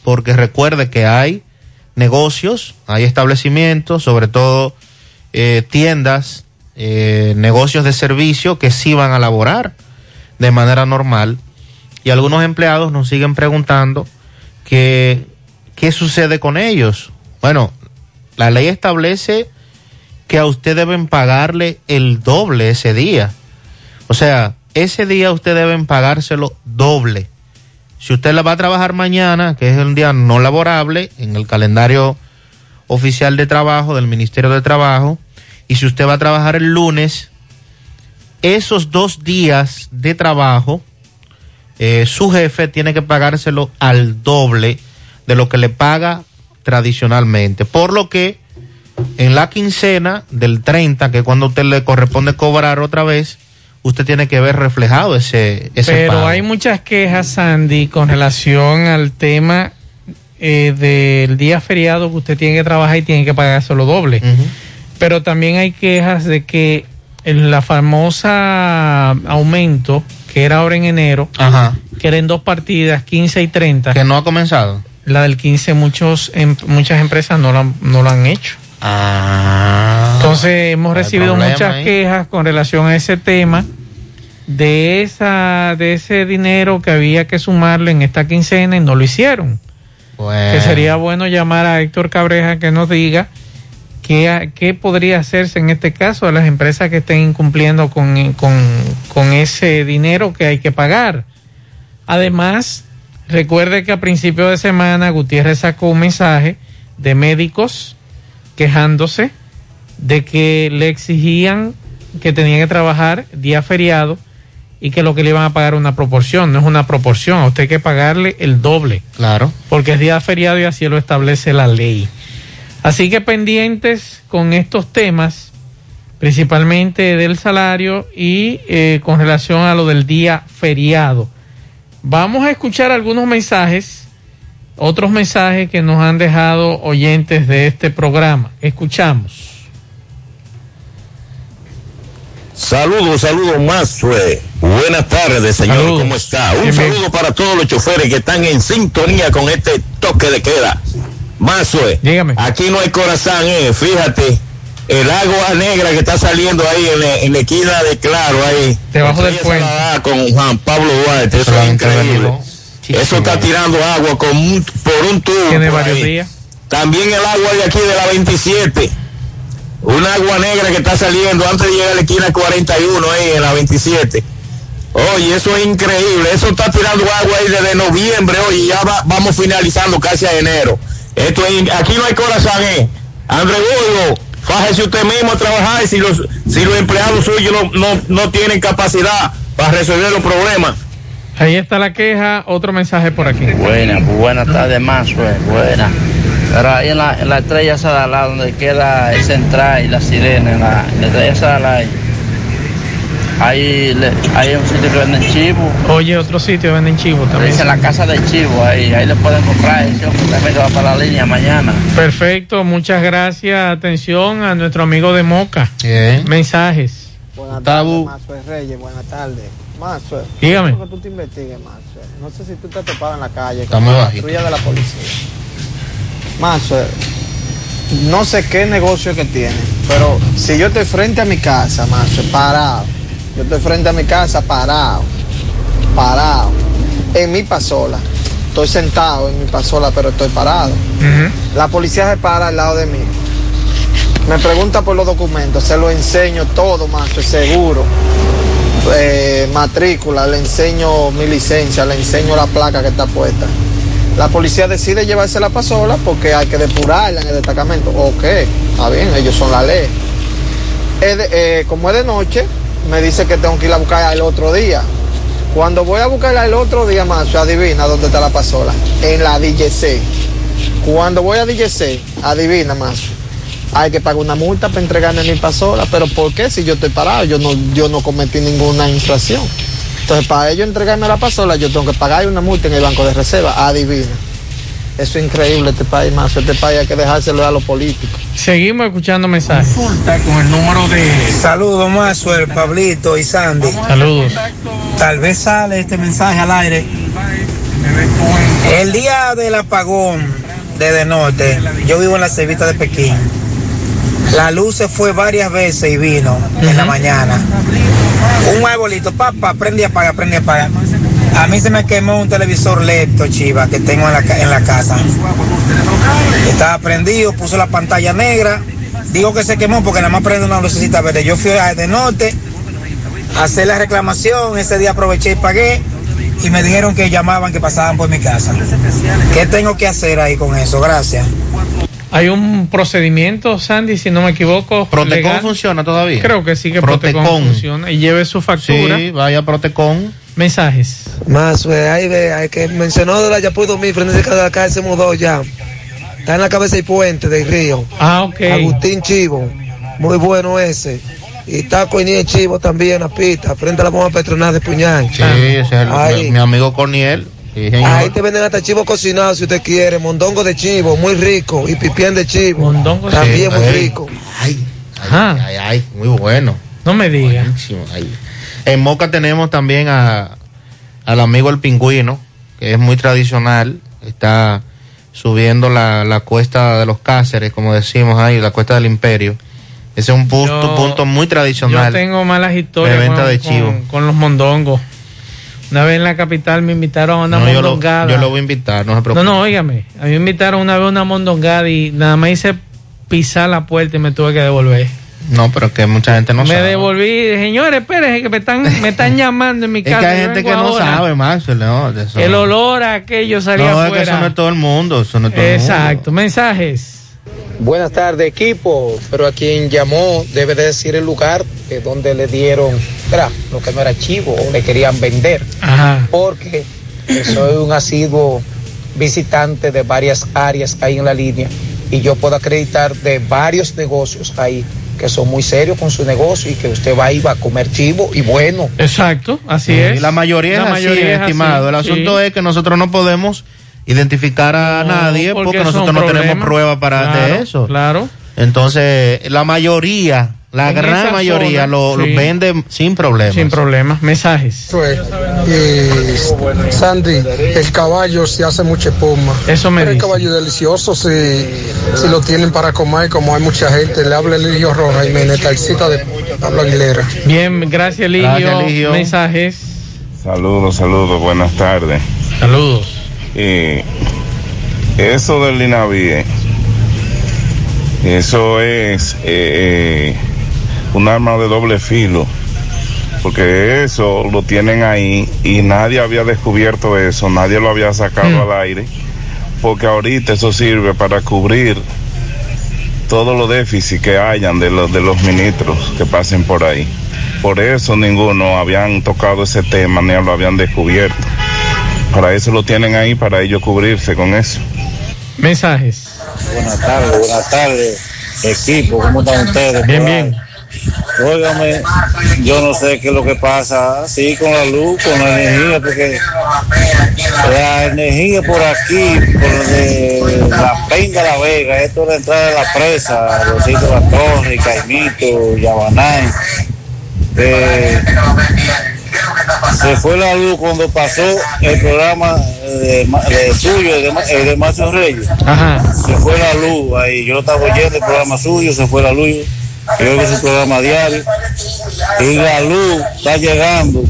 porque recuerde que hay negocios, hay establecimientos, sobre todo eh, tiendas, eh, negocios de servicio que sí van a laborar de manera normal. Y algunos empleados nos siguen preguntando qué sucede con ellos. Bueno, la ley establece que a usted deben pagarle el doble ese día. O sea, ese día usted deben pagárselo doble. Si usted la va a trabajar mañana, que es un día no laborable en el calendario oficial de trabajo del Ministerio de Trabajo, y si usted va a trabajar el lunes, esos dos días de trabajo, eh, su jefe tiene que pagárselo al doble de lo que le paga tradicionalmente. Por lo que en la quincena del 30, que es cuando a usted le corresponde cobrar otra vez, usted tiene que ver reflejado ese, ese Pero pago. hay muchas quejas, Sandy, con relación al tema eh, del día feriado que usted tiene que trabajar y tiene que pagárselo doble. Pero también hay quejas de que en la famosa aumento, que era ahora en enero, Ajá. que era en dos partidas, 15 y 30. Que no ha comenzado. La del 15 muchos, em- muchas empresas no lo, han- no lo han hecho. Entonces hemos recibido muchas ahí. quejas con relación a ese tema de esa de ese dinero que había que sumarle en esta quincena y no lo hicieron. Que sería bueno llamar a Héctor Cabreja que nos diga qué, qué podría hacerse en este caso a las empresas que estén incumpliendo con, con, con ese dinero que hay que pagar. Además, recuerde que a principio de semana Gutiérrez sacó un mensaje de médicos quejándose de que le exigían que tenía que trabajar día feriado y que lo que le iban a pagar una proporción, no es una proporción, a usted hay que pagarle el doble. Claro. Porque es día feriado y así lo establece la ley. Así que pendientes con estos temas, principalmente del salario y eh, con relación a lo del día feriado. Vamos a escuchar algunos mensajes, otros mensajes que nos han dejado oyentes de este programa. Escuchamos. Saludos, saludos, Mazue. Buenas tardes, señor. ¿Cómo está? Un saludo para todos los choferes que están en sintonía con este toque de queda. Mazue. Dígame. Aquí no hay corazón, eh. Fíjate. El agua negra que está saliendo ahí en la, en la esquina de Claro, ahí. Debajo del puente. Con Juan Pablo Duarte. Eso es increíble. Eso está tirando agua con un- por un tubo. Tiene varios ahí. días. También el agua de aquí de la 27. Un agua negra que está saliendo antes de llegar a la esquina 41 ahí en la 27. Oye, eso es increíble. Eso está tirando agua ahí desde noviembre. Oye, ya va- vamos finalizando casi a enero. Esto es aquí no hay corazón, eh. André Burgo, fájese usted mismo a trabajar si los, si los empleados suyos no, no, no tienen capacidad para resolver los problemas. Ahí está la queja, otro mensaje por aquí. Buenas, buenas tardes, Mazue, buenas. Pero ahí en la, en la estrella Sadalá, donde queda el central y la sirena, en la, en la estrella Sadalá, ahí, ahí le- hay un sitio que venden chivo. Oye, otro sitio venden chivo también. Dice la casa de chivo, ahí, ahí le pueden comprar. Ese hombre también que va para la línea mañana. Perfecto, muchas gracias. Atención a nuestro amigo de Moca. Mensajes. Buenas tardes, Mazue Reyes, buenas tardes. Mazue, Dígame. que tú te investigues. No sé si tú te has topado en la calle Está con muy la patrulla de la policía. Mazue, no sé qué negocio que tiene, pero si yo estoy frente a mi casa, Mazue, parado. Yo estoy frente a mi casa parado, parado, en mi pasola. Estoy sentado en mi pasola, pero estoy parado. La policía se para al lado de mí. Me pregunta por los documentos, se los enseño todo, macho, seguro. Eh, matrícula, le enseño mi licencia, le enseño la placa que está puesta. La policía decide llevarse la pasola porque hay que depurarla en el destacamento. Ok, está bien, ellos son la ley. Es de- eh, como es de noche, me dice que tengo que ir a buscarla el otro día. Cuando voy a buscarla el otro día más, adivina dónde está la pasola. En la DJC. Cuando voy a DJC, adivina más. Hay que pagar una multa para entregarme mi pasola. Pero ¿por qué? Si yo estoy parado, yo no, yo no cometí ninguna infracción. Entonces, para ellos entregarme la pasola, yo tengo que pagar una multa en el banco de reserva. Adivina. Eso es increíble, este país, más. Este país hay que dejárselo a los políticos. Seguimos escuchando mensajes. con el número de. Saludos, Maxwell, Pablito y Sandy. Saludos. Tal vez sale este mensaje al aire. El día del apagón de De Norte, yo vivo en la Cevita de Pekín. La luz se fue varias veces y vino en la mañana. Un arbolito, papá, prende y apaga, prende y apaga. A mí se me quemó un televisor lecto, chiva, que tengo en la, en la casa. Estaba prendido, puso la pantalla negra. Digo que se quemó porque nada más prende una lucecita verde. Yo fui a de norte a hacer la reclamación. Ese día aproveché y pagué. Y me dijeron que llamaban, que pasaban por mi casa. ¿Qué tengo que hacer ahí con eso? Gracias. Hay un procedimiento, Sandy, si no me equivoco. Protecon legal. funciona todavía. Creo que sí que Protecon, Protecon. funciona. Y lleve su factura. Sí, vaya Protecon. Mensajes. Más, güey, ahí ve, hay que mencionó de la Yapur 2000, frente a la calle se mudó ya. Está en la cabeza y puente del río. Ah, ok. Agustín Chivo, muy bueno ese. Y está Coinier Chivo también, la pista, frente a la bomba Petronal de Puñal. Sí, ese es el- Ahí. mi amigo Corniel. Sí. Ahí te venden hasta chivo cocinado si usted quiere, mondongo de chivo, muy rico, y pipián de chivo. Mondongo también Sí, muy ahí. rico. Ay, ay, ay, ay, muy bueno. No me diga. Buenísimo, ay. En Moca tenemos también a, al amigo el pingüino, que es muy tradicional. Está subiendo la, la cuesta de los Cáceres, como decimos ahí, la cuesta del Imperio. Ese es un punto, Yo- punto muy tradicional. Yo tengo malas historias de venta con, de chivo. con- con los mondongos. Una vez en la capital me invitaron a una No, yo, lo, mondongada. yo lo voy a invitar, no se No, preocupe. no, óigame. A mí me invitaron una vez a una mondongada y nada más hice pisar la puerta y me tuve que devolver. No, pero que mucha gente no me sabe. devolví y dije, señores, espérense que me están, me están llamando en mi Es casa. que hay gente que no ahora". sabe, Max. No, de eso El olor a aquello salía No, es que eso no es todo el mundo. Eso no es todo el mundo. Exacto. Mensajes. Buenas tardes, equipo. Pero a quien llamó debe de decir el lugar de donde le dieron, era lo que no era chivo o le querían vender. Ajá. Porque soy un asiduo visitante de varias áreas ahí en la línea y yo puedo acreditar de varios negocios ahí que son muy serios con su negocio y que usted va y va a comer chivo y bueno. Exacto, así Sí, es. La mayoría La es mayoría así, es así, estimado. El asunto sí. es que nosotros no podemos identificar a nadie porque, nosotros no tenemos prueba para Claro, de eso. Claro. Entonces, la mayoría, la En gran mayoría zona, lo, lo sí. vende sin problemas. Sin problemas. Mensajes. Y Sandy, el caballo se hace mucha espuma. Eso me Pero el dice. caballo delicioso si, si lo tienen para comer, como hay mucha gente. Le habla Eligio Roja y Menetalcita de Pablo Aguilera. Bien, gracias, Ligio. Gracias, Eligio. Mensajes. Saludos, saludos, buenas tardes. Saludos. Y eso del Inavie, eso es eh, eh, un arma de doble filo, porque eso lo tienen ahí y nadie había descubierto eso, nadie lo había sacado al aire, porque ahorita eso sirve para cubrir todos los déficits que hayan de los, de los ministros que pasen por ahí. Por eso ninguno habían tocado ese tema ni lo habían descubierto. Para eso lo tienen ahí, para ellos cubrirse con eso. Mensajes. Buenas tardes, buenas tardes, equipo, ¿cómo están ustedes? Bien, bien. Óigame, yo no sé qué es lo que pasa así con la luz, con la energía, porque la energía por aquí, por de la Penga La Vega, esto es la entrada de la presa, los sitios de la Torre, Caimito, Yabanay. Eh, se fue la luz cuando pasó el programa de, de suyo, el de, Ma- el de Macho Reyes. Se fue la luz ahí. Yo estaba oyendo el programa suyo, se fue la luz. Yo oigo su programa diario. Y la luz está llegando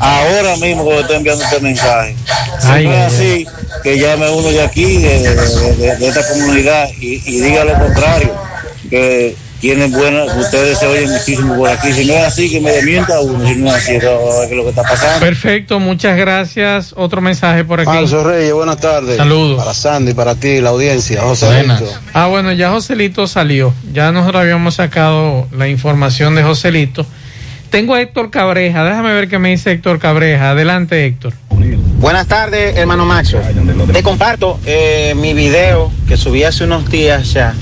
ahora mismo que estoy enviando este mensaje. Si no es así, que llame uno de aquí, de, de- de- de esta comunidad, y, y diga lo contrario. Que tienen buenas, ustedes se oyen muchísimo por aquí. Si no es así, que me desmienta uno, si no es así, eso, a ver qué es lo que está pasando. Perfecto, muchas gracias. Otro mensaje por aquí. Marzo Reyes, buenas tardes. Saludos. Para Sandy, para ti, la audiencia. José Buenas. Lito. Ah, bueno, ya Joselito salió. Ya nosotros habíamos sacado la información de Joselito. Tengo a Héctor Cabreja. Déjame ver qué me dice Héctor Cabreja. Adelante, Héctor. Buenas tardes, hermano Maxo. Te comparto eh, mi video que subí hace unos días ya,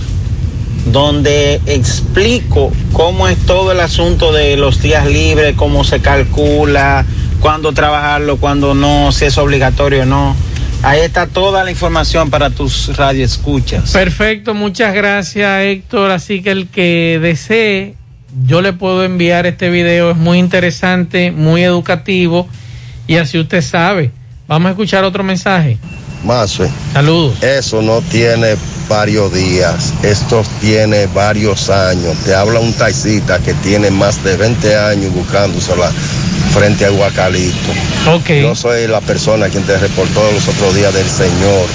donde explico cómo es todo el asunto de los días libres, cómo se calcula, cuándo trabajarlo, cuándo no, si es obligatorio o no. Ahí está toda la información para tus radioescuchas. Perfecto, muchas gracias, Héctor. Así que el que desee, yo le puedo enviar este video. Es muy interesante, muy educativo. Y así usted sabe. Vamos a escuchar otro mensaje. Mazo, Saludos. eso no tiene varios días, esto tiene varios años. Te habla un taxista que tiene más de 20 años buscándosela frente a Guacalito. Ok. Yo soy la persona quien te reportó los otros días del señor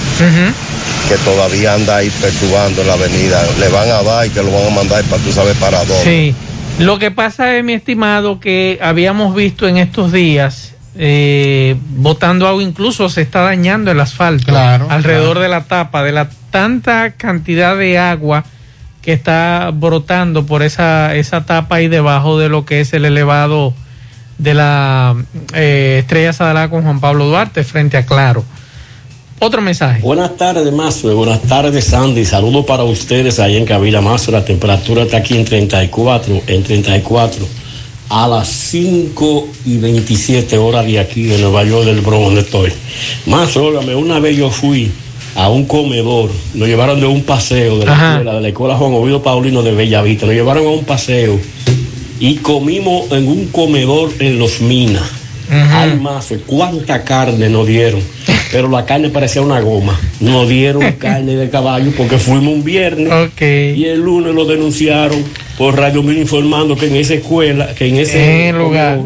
que todavía anda ahí perturbando la avenida. Le van a dar y que lo van a mandar para tú sabes para dónde. Sí. Lo que pasa es, mi estimado, que habíamos visto en estos días, eh, botando agua, incluso se está dañando el asfalto Claro, alrededor claro. de la tapa, de la tanta cantidad de agua que está brotando por esa, esa tapa ahí debajo de lo que es el elevado de la eh, Estrella Sadalá con Juan Pablo Duarte frente a Claro. Otro mensaje. Buenas tardes, Mazo. Buenas tardes, Sandy. Saludos para ustedes ahí en Cabila Mazo. La temperatura está aquí en 34, en 34. A las 5 y 27 horas de aquí, de Nueva York, del Bronx, donde estoy. Mazo, óigame, una vez yo fui a un comedor, nos llevaron de un paseo de la Ajá. escuela, de la escuela Juan Ovido Paulino de Bellavista, nos llevaron a un paseo y comimos en un comedor en Los Minas. Ay, Mazo, cuánta carne nos dieron. Pero la carne parecía una goma. Nos dieron carne de caballo porque fuimos un viernes. Y el lunes lo denunciaron por Radio Mil informando que en esa escuela, que en ese En el lugar.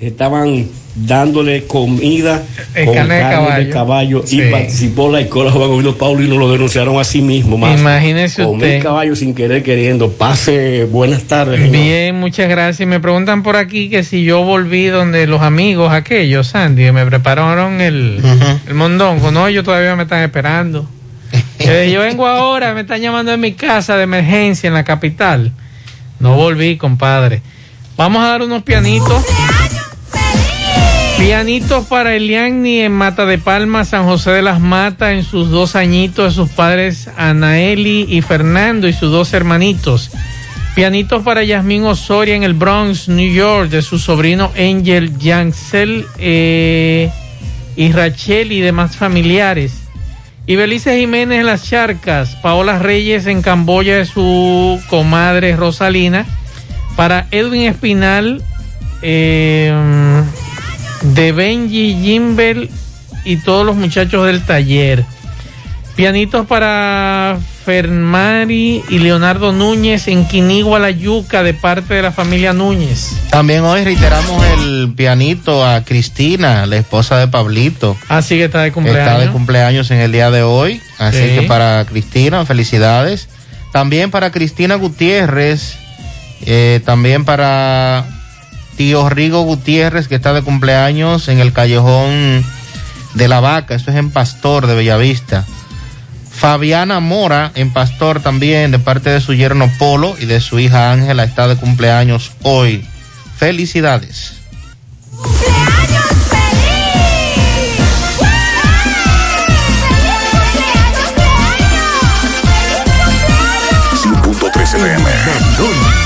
estaban dándole comida Eh, con carne carne, de de caballo. caballo Sí. y participó la escuela Juan Ovidio Paulo y nos lo denunciaron a sí mismo. Mazo. Imagínese usted. caballo sin querer queriendo. Pase buenas tardes. señor. Bien, muchas gracias. Me preguntan por aquí que si yo volví donde los amigos aquellos, Sandy, que me prepararon el, el mondongo. No, ellos todavía me están esperando. Yo yo vengo ahora, me están llamando en mi casa de emergencia en la capital. No volví, compadre. Vamos a dar unos pianitos. Pianitos para Eliani en Mata de Palma, San José de las Matas, en sus dos añitos de sus padres Anaeli y Fernando y sus dos hermanitos. Pianitos para Yasmín Osoria en el Bronx, New York, de su sobrino Angel Yancel eh, y Rachel y demás familiares. Y Belice Jiménez en Las Charcas, Paola Reyes en Camboya de su comadre Rosalina. Para Edwin Espinal, eh, de Benji, Jimbel y todos los muchachos del taller. Pianitos para Fermari y Leonardo Núñez en Quinigua La Yuca de parte de la familia Núñez. También hoy reiteramos el pianito a Cristina, la esposa de Pablito. Así que está de cumpleaños. Está de cumpleaños en el día de hoy. Así Sí. que para Cristina, felicidades. También para Cristina Gutiérrez. eh, también para tío Rigo Gutiérrez, que está de cumpleaños en el callejón de la vaca. Esto es en Pastor de Bellavista. Fabiana Mora en Pastor también, de parte de su yerno Polo y de su hija Ángela, está de cumpleaños hoy. Felicidades. 100.3 FM.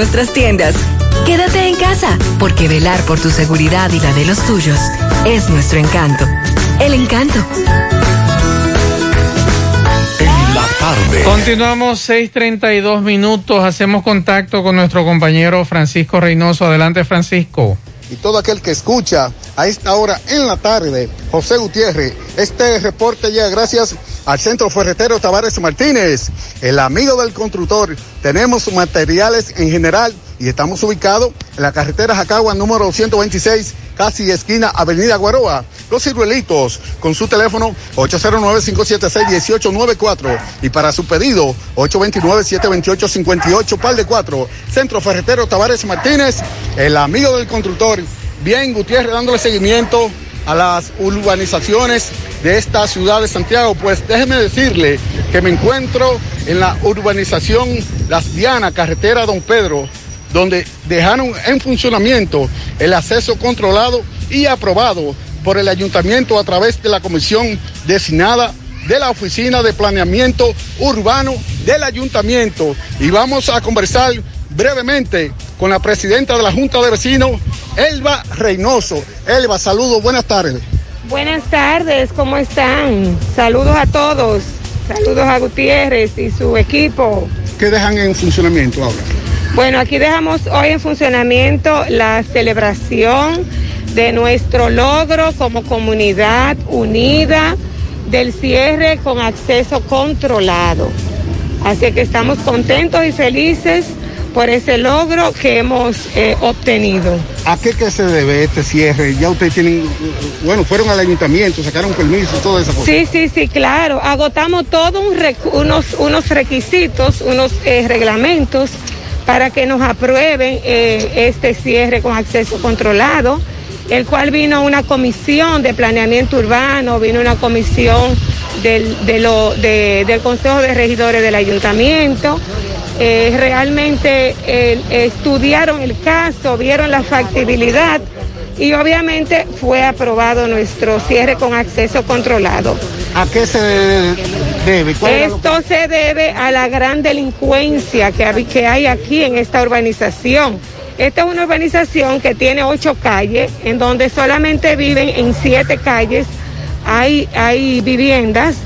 nuestras tiendas. Quédate en casa, porque velar por tu seguridad y la de los tuyos es nuestro encanto. El encanto. En la tarde. Continuamos 6:32 minutos. Hacemos contacto con nuestro compañero Francisco Reynoso. Adelante, Francisco. y todo aquel que escucha a esta hora en la tarde, José Gutiérrez. Este reporte llega gracias al Centro Ferretero Tavares Martínez, el amigo del constructor. Tenemos materiales en general y estamos ubicados en la carretera Jacagua número 126, casi esquina Avenida Guaroa. Los ciruelitos con su teléfono 809-576-1894 y para su pedido 829-728-58, par de 4. Centro Ferretero Tavares Martínez, el amigo del constructor. Bien, Gutiérrez, dándole seguimiento a las urbanizaciones de esta ciudad de Santiago, pues déjeme decirle que me encuentro en la urbanización Las Dianas, carretera Don Pedro, donde dejaron en funcionamiento el acceso controlado y aprobado por el ayuntamiento a través de la comisión designada de la Oficina de Planeamiento Urbano del Ayuntamiento. Y vamos a conversar brevemente con la presidenta de la Junta de Vecinos, Elba Reynoso. Elba, saludos, buenas tardes. Buenas tardes, ¿cómo están? Saludos a todos. Saludos a Gutiérrez y su equipo. ¿Qué dejan en funcionamiento ahora? Bueno, aquí dejamos hoy en funcionamiento la celebración de nuestro logro como comunidad unida del cierre con acceso controlado. Así que estamos contentos y felices por ese logro que hemos eh, obtenido. ¿A qué se debe este cierre? Ya ustedes tienen, bueno, fueron al ayuntamiento, sacaron permiso, toda esa cosa. Sí, sí, sí, claro. Agotamos todos un unos, unos requisitos, unos eh, reglamentos para que nos aprueben eh, este cierre con acceso controlado, el cual vino una comisión de planeamiento urbano, vino una comisión del, de lo- de- del Consejo de Regidores del Ayuntamiento. Eh, realmente eh, estudiaron el caso, vieron la factibilidad y obviamente fue aprobado nuestro cierre con acceso controlado. ¿A qué se debe? ¿Cuál era lo- Esto se debe a la gran delincuencia que, que hay aquí en esta urbanización. Esta es una urbanización que tiene ocho calles, en donde solamente viven en siete calles, hay, hay viviendas.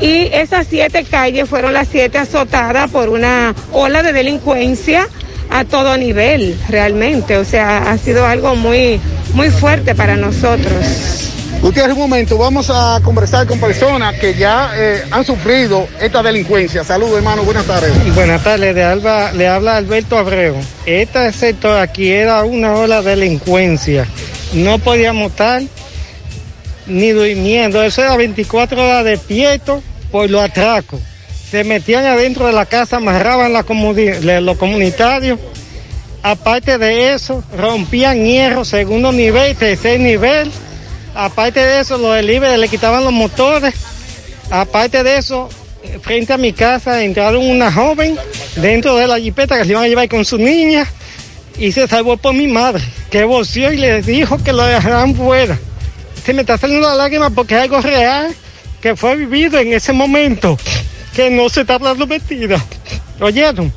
Y esas siete calles fueron las siete azotadas por una ola de delincuencia a todo nivel, realmente. O sea, ha sido algo muy, muy fuerte para nosotros. Gutiérrez, un momento, vamos a conversar con personas que ya eh, han sufrido esta delincuencia. Saludos, hermano, buenas tardes. Buenas tardes, le habla, le habla Alberto Abreu. Este sector aquí era una ola de delincuencia. No podíamos estar ni durmiendo. Eso era 24 horas despierto por los atracos. Se metían adentro de la casa, amarraban la los comunitarios. Aparte de eso, rompían hierro, segundo nivel, tercer nivel. Aparte de eso, los delivery le quitaban los motores. Aparte de eso, frente a mi casa entraron una joven dentro de la jipeta que se iban a llevar con su niña y se salvó por mi madre, que voció y le dijo que lo dejaran fuera. Se me está saliendo la lágrima porque es algo real que fue vivido en ese momento, que no se está hablando mentira. ¿Oyeron?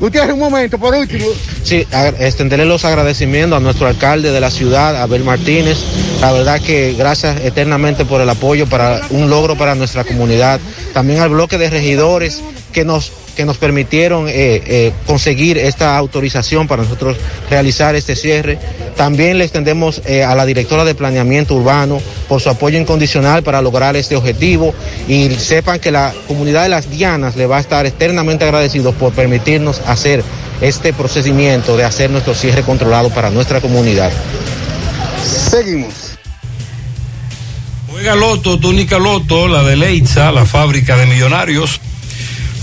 Gutiérrez, un momento, por último. Sí, extenderle los agradecimientos a nuestro alcalde de la ciudad, Abel Martínez. La verdad que gracias eternamente por el apoyo para un logro para nuestra comunidad. También al bloque de regidores que nos que nos permitieron eh, eh, conseguir esta autorización para nosotros realizar este cierre. También le extendemos eh, a la directora de planeamiento urbano por su apoyo incondicional para lograr este objetivo y sepan que la comunidad de las Dianas le va a estar eternamente agradecidos por permitirnos hacer este procedimiento de hacer nuestro cierre controlado para nuestra comunidad. Seguimos. Juega Loto, túnica Loto, la de Leitza, la fábrica de millonarios.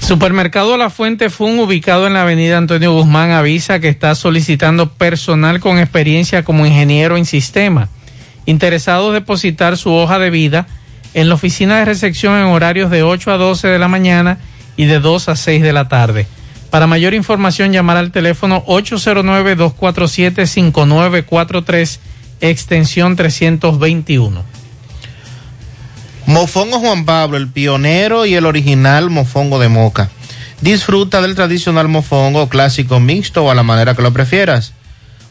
Supermercado La Fuente Fun, ubicado en la avenida Antonio Guzmán, avisa que está solicitando personal con experiencia como ingeniero en sistema. Interesados depositar su hoja de vida en la oficina de recepción en horarios de 8 a 12 de la mañana y de 2 a 6 de la tarde. Para mayor información, llamar al teléfono 809-247-5943, extensión 321. Mofongo Juan Pablo, el pionero y el original mofongo de moca. Disfruta del tradicional mofongo clásico mixto o a la manera que lo prefieras.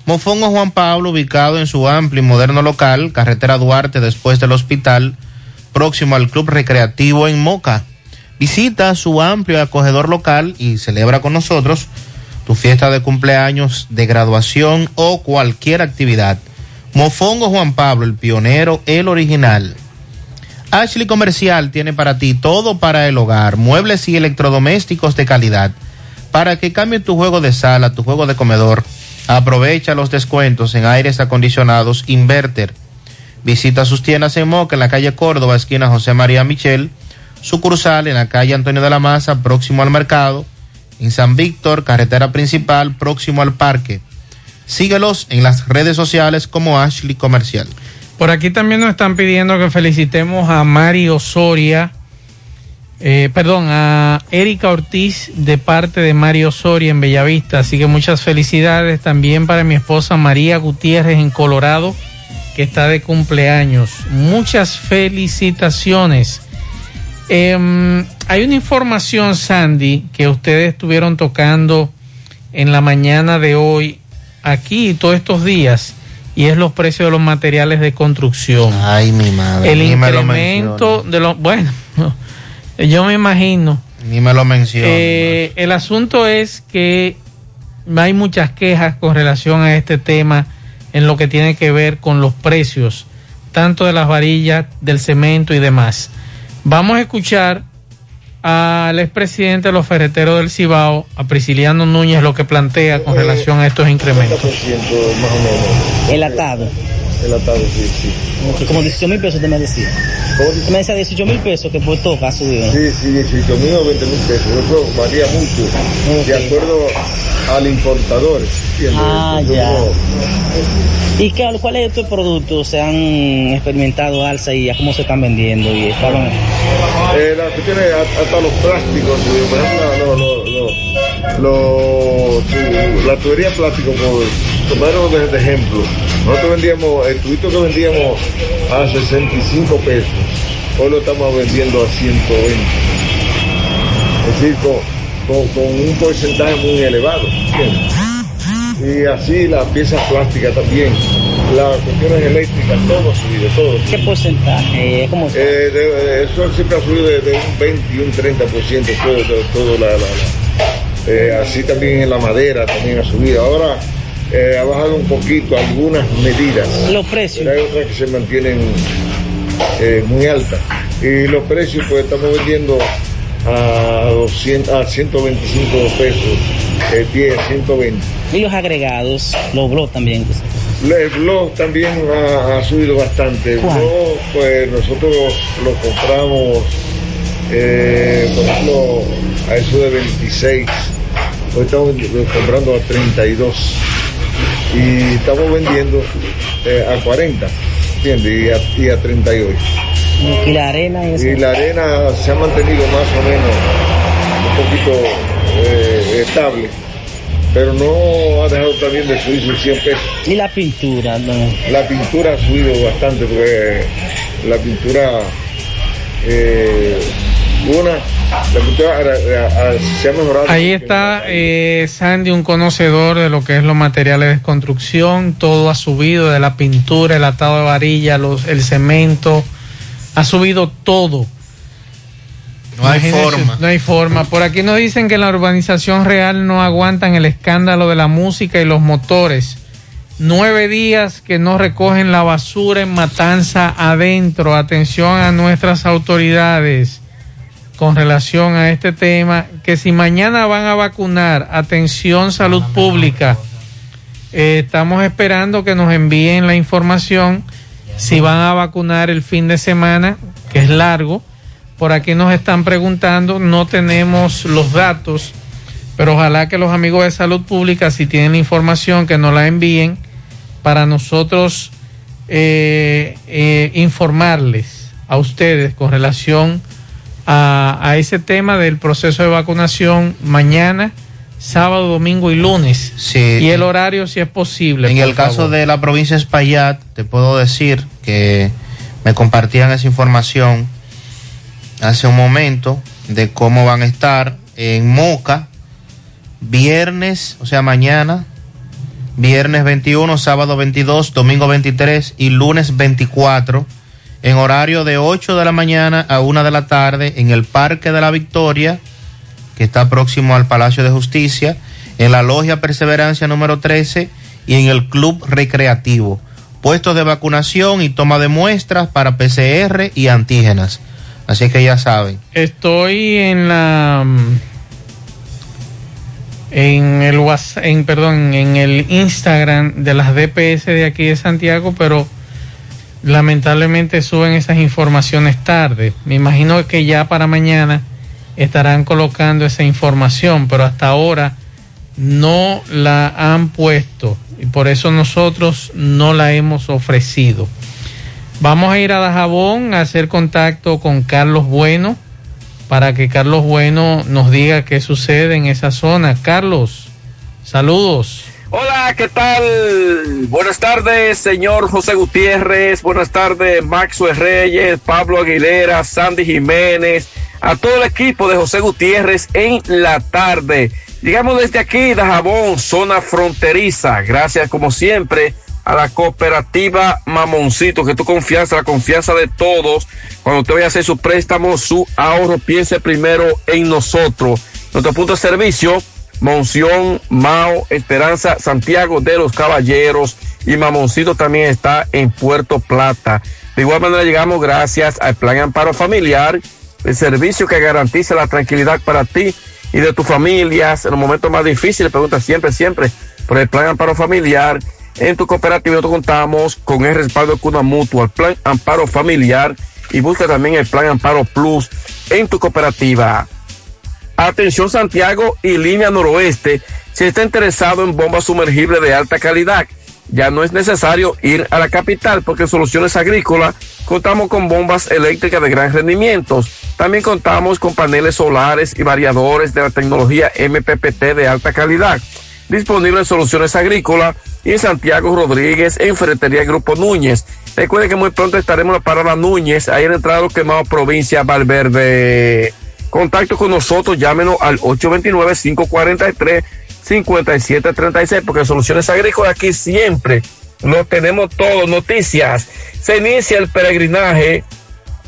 Mofongo Juan Pablo, ubicado en su amplio y moderno local, carretera Duarte después del hospital, próximo al Club Recreativo en Moca. Visita su amplio y acogedor local y celebra con nosotros tu fiesta de cumpleaños, de graduación o cualquier actividad. Mofongo Juan Pablo, el pionero, el original. Ashley Comercial tiene para ti todo para el hogar, muebles y electrodomésticos de calidad. Para que cambie tu juego de sala, tu juego de comedor, aprovecha los descuentos en aires acondicionados Inverter. Visita sus tiendas en Moca, en la calle Córdoba, esquina José María Michel, sucursal en la calle Antonio de la Maza, próximo al mercado, en San Víctor, carretera principal, próximo al parque. Síguelos en las redes sociales como Ashley Comercial. Por aquí también nos están pidiendo que felicitemos a Mario Soria, eh, perdón, a Erika Ortiz de parte de Mario Soria en Bellavista. Así que muchas felicidades también para mi esposa María Gutiérrez en Colorado, que está de cumpleaños. Muchas felicitaciones. Eh, hay una información, Sandy, que ustedes estuvieron tocando en la mañana de hoy, aquí todos estos días y es los precios de los materiales de construcción. Ay, mi madre. El ni me lo incremento de los, bueno, yo me imagino. Ni me lo menciono. Eh, el asunto es que hay muchas quejas con relación a este tema en lo que tiene que ver con los precios, tanto de las varillas, del cemento y demás. Vamos a escuchar al expresidente de los ferreteros del Cibao, a Prisciliano Núñez, lo que plantea con relación a estos incrementos. más o menos. El atado. El atado, sí, sí. Como- Como 18 mil pesos te me decía. Tú me decía 18 mil pesos que por toca ha subido. Sí, sí, 18 mil o 20 mil pesos. Eso varía mucho. De acuerdo al importador. Ah, Entonces, ya. no- ¿Y qué, cuáles de estos productos se han experimentado alza y a cómo se están vendiendo? Y estaban... Eh, la cuestión es hasta los plásticos, por ejemplo, lo- lo- lo- lo- tu- la tubería de plástico, por tomarlo de, ejemplo, nosotros vendíamos, el tubito que vendíamos a 65 pesos, hoy lo estamos vendiendo a 120. Es decir, con, con- con un porcentaje muy elevado. Y así las piezas plásticas también, las cuestiones eléctricas, todo ha subido, todo. ¿Qué porcentaje? ¿Cómo Eh, de- de- eso siempre ha subido de, un 20 y un 30% todo, todo, todo la, la- la- eh, así también en la madera también ha subido. Ahora eh, ha bajado un poquito algunas medidas. Los precios. Pero hay otras que se mantienen eh, muy altas. Y los precios pues estamos vendiendo a, 200, a 125 pesos, eh, 10, 120. Y los agregados, los blogs también. El blog también ha, ha subido bastante. El blog, pues nosotros lo compramos, eh, por ejemplo, a eso de 26. Hoy estamos comprando a 32. Y estamos vendiendo eh, a 40, ¿entiendes? Y a, y a 38. Y la arena y la arena se ha mantenido más o menos un poquito eh, estable, pero no ha dejado también de subir sus 100 pesos. Y la pintura, ¿no? La pintura ha subido bastante porque la pintura, eh, una, Ahí está eh, Sandy, un conocedor de lo que es los materiales de construcción. Todo ha subido, de la pintura, el atado de varilla, los, el cemento. Ha subido todo. No hay Imagínense, forma. No hay forma. Por aquí nos dicen que en la urbanización real no aguantan el escándalo de la música y los motores Nueve días que no recogen la basura en Matanza adentro. Atención a nuestras autoridades con relación a este tema. Que si mañana van a vacunar, atención salud pública. Eh, estamos esperando que nos envíen la información si van a vacunar el fin de semana, que es largo. Por aquí nos están preguntando, no tenemos los datos, pero ojalá que los amigos de salud pública, si tienen la información, que nos la envíen para nosotros eh, eh, informarles a ustedes con relación a, a, ese tema del proceso de vacunación mañana, sábado, domingo y lunes. Sí. Y el horario si es posible. En el favor. caso de la provincia de Espaillat, te puedo decir que me compartían esa información hace un momento de cómo van a estar en Moca, viernes, o sea, mañana, viernes 21, sábado 22, domingo 23 y lunes 24, en horario de 8 de la mañana a 1 de la tarde en el Parque de la Victoria, que está próximo al Palacio de Justicia, en la Logia Perseverancia número 13 y en el Club Recreativo. Puestos de vacunación y toma de muestras para PCR y antígenas. Así que ya saben. Estoy en la en el WhatsApp, en perdón, en el Instagram de las DPS de aquí de Santiago, pero lamentablemente suben esas informaciones tarde. Me imagino que ya para mañana estarán colocando esa información, pero hasta ahora no la han puesto y por eso nosotros no la hemos ofrecido. Vamos a ir a Dajabón a hacer contacto con Carlos Bueno para que Carlos Bueno nos diga qué sucede en esa zona. Carlos, saludos. Hola, ¿qué tal? Buenas tardes, señor José Gutiérrez. Buenas tardes, Maxwell Reyes, Pablo Aguilera, Sandy Jiménez, a todo el equipo de José Gutiérrez en la tarde. Llegamos desde aquí, Dajabón, zona fronteriza. Gracias, como siempre, a la cooperativa Mamoncito, que tu confianza, la confianza de todos. Cuando usted vaya a hacer su préstamo, su ahorro, piense primero en nosotros. Nuestro punto de servicio, Monción, Mao, Esperanza, Santiago de los Caballeros y Mamoncito también está en Puerto Plata. De igual manera llegamos gracias al Plan Amparo Familiar, el servicio que garantiza la tranquilidad para ti y de tus familias en los momentos más difíciles. Pregunta siempre, siempre por el Plan Amparo Familiar. En tu cooperativa nosotros contamos con el respaldo de Cuna Mutua, el Plan Amparo Familiar y busca también el Plan Amparo Plus en tu cooperativa. Atención Santiago y línea noroeste, si está interesado en bombas sumergibles de alta calidad, ya no es necesario ir a la capital porque en Soluciones Agrícolas contamos con bombas eléctricas de gran rendimiento. También contamos con paneles solares y variadores de la tecnología MPPT de alta calidad. Disponible en Soluciones Agrícolas y en Santiago Rodríguez en Ferretería Grupo Núñez. Recuerden que muy pronto estaremos en la parada Núñez, ahí en entrada de Quemado Provincia Valverde. Contacto con nosotros, llámenos al 829-543-5736, porque Soluciones Agrícolas aquí siempre lo tenemos todo. Noticias. Se inicia el peregrinaje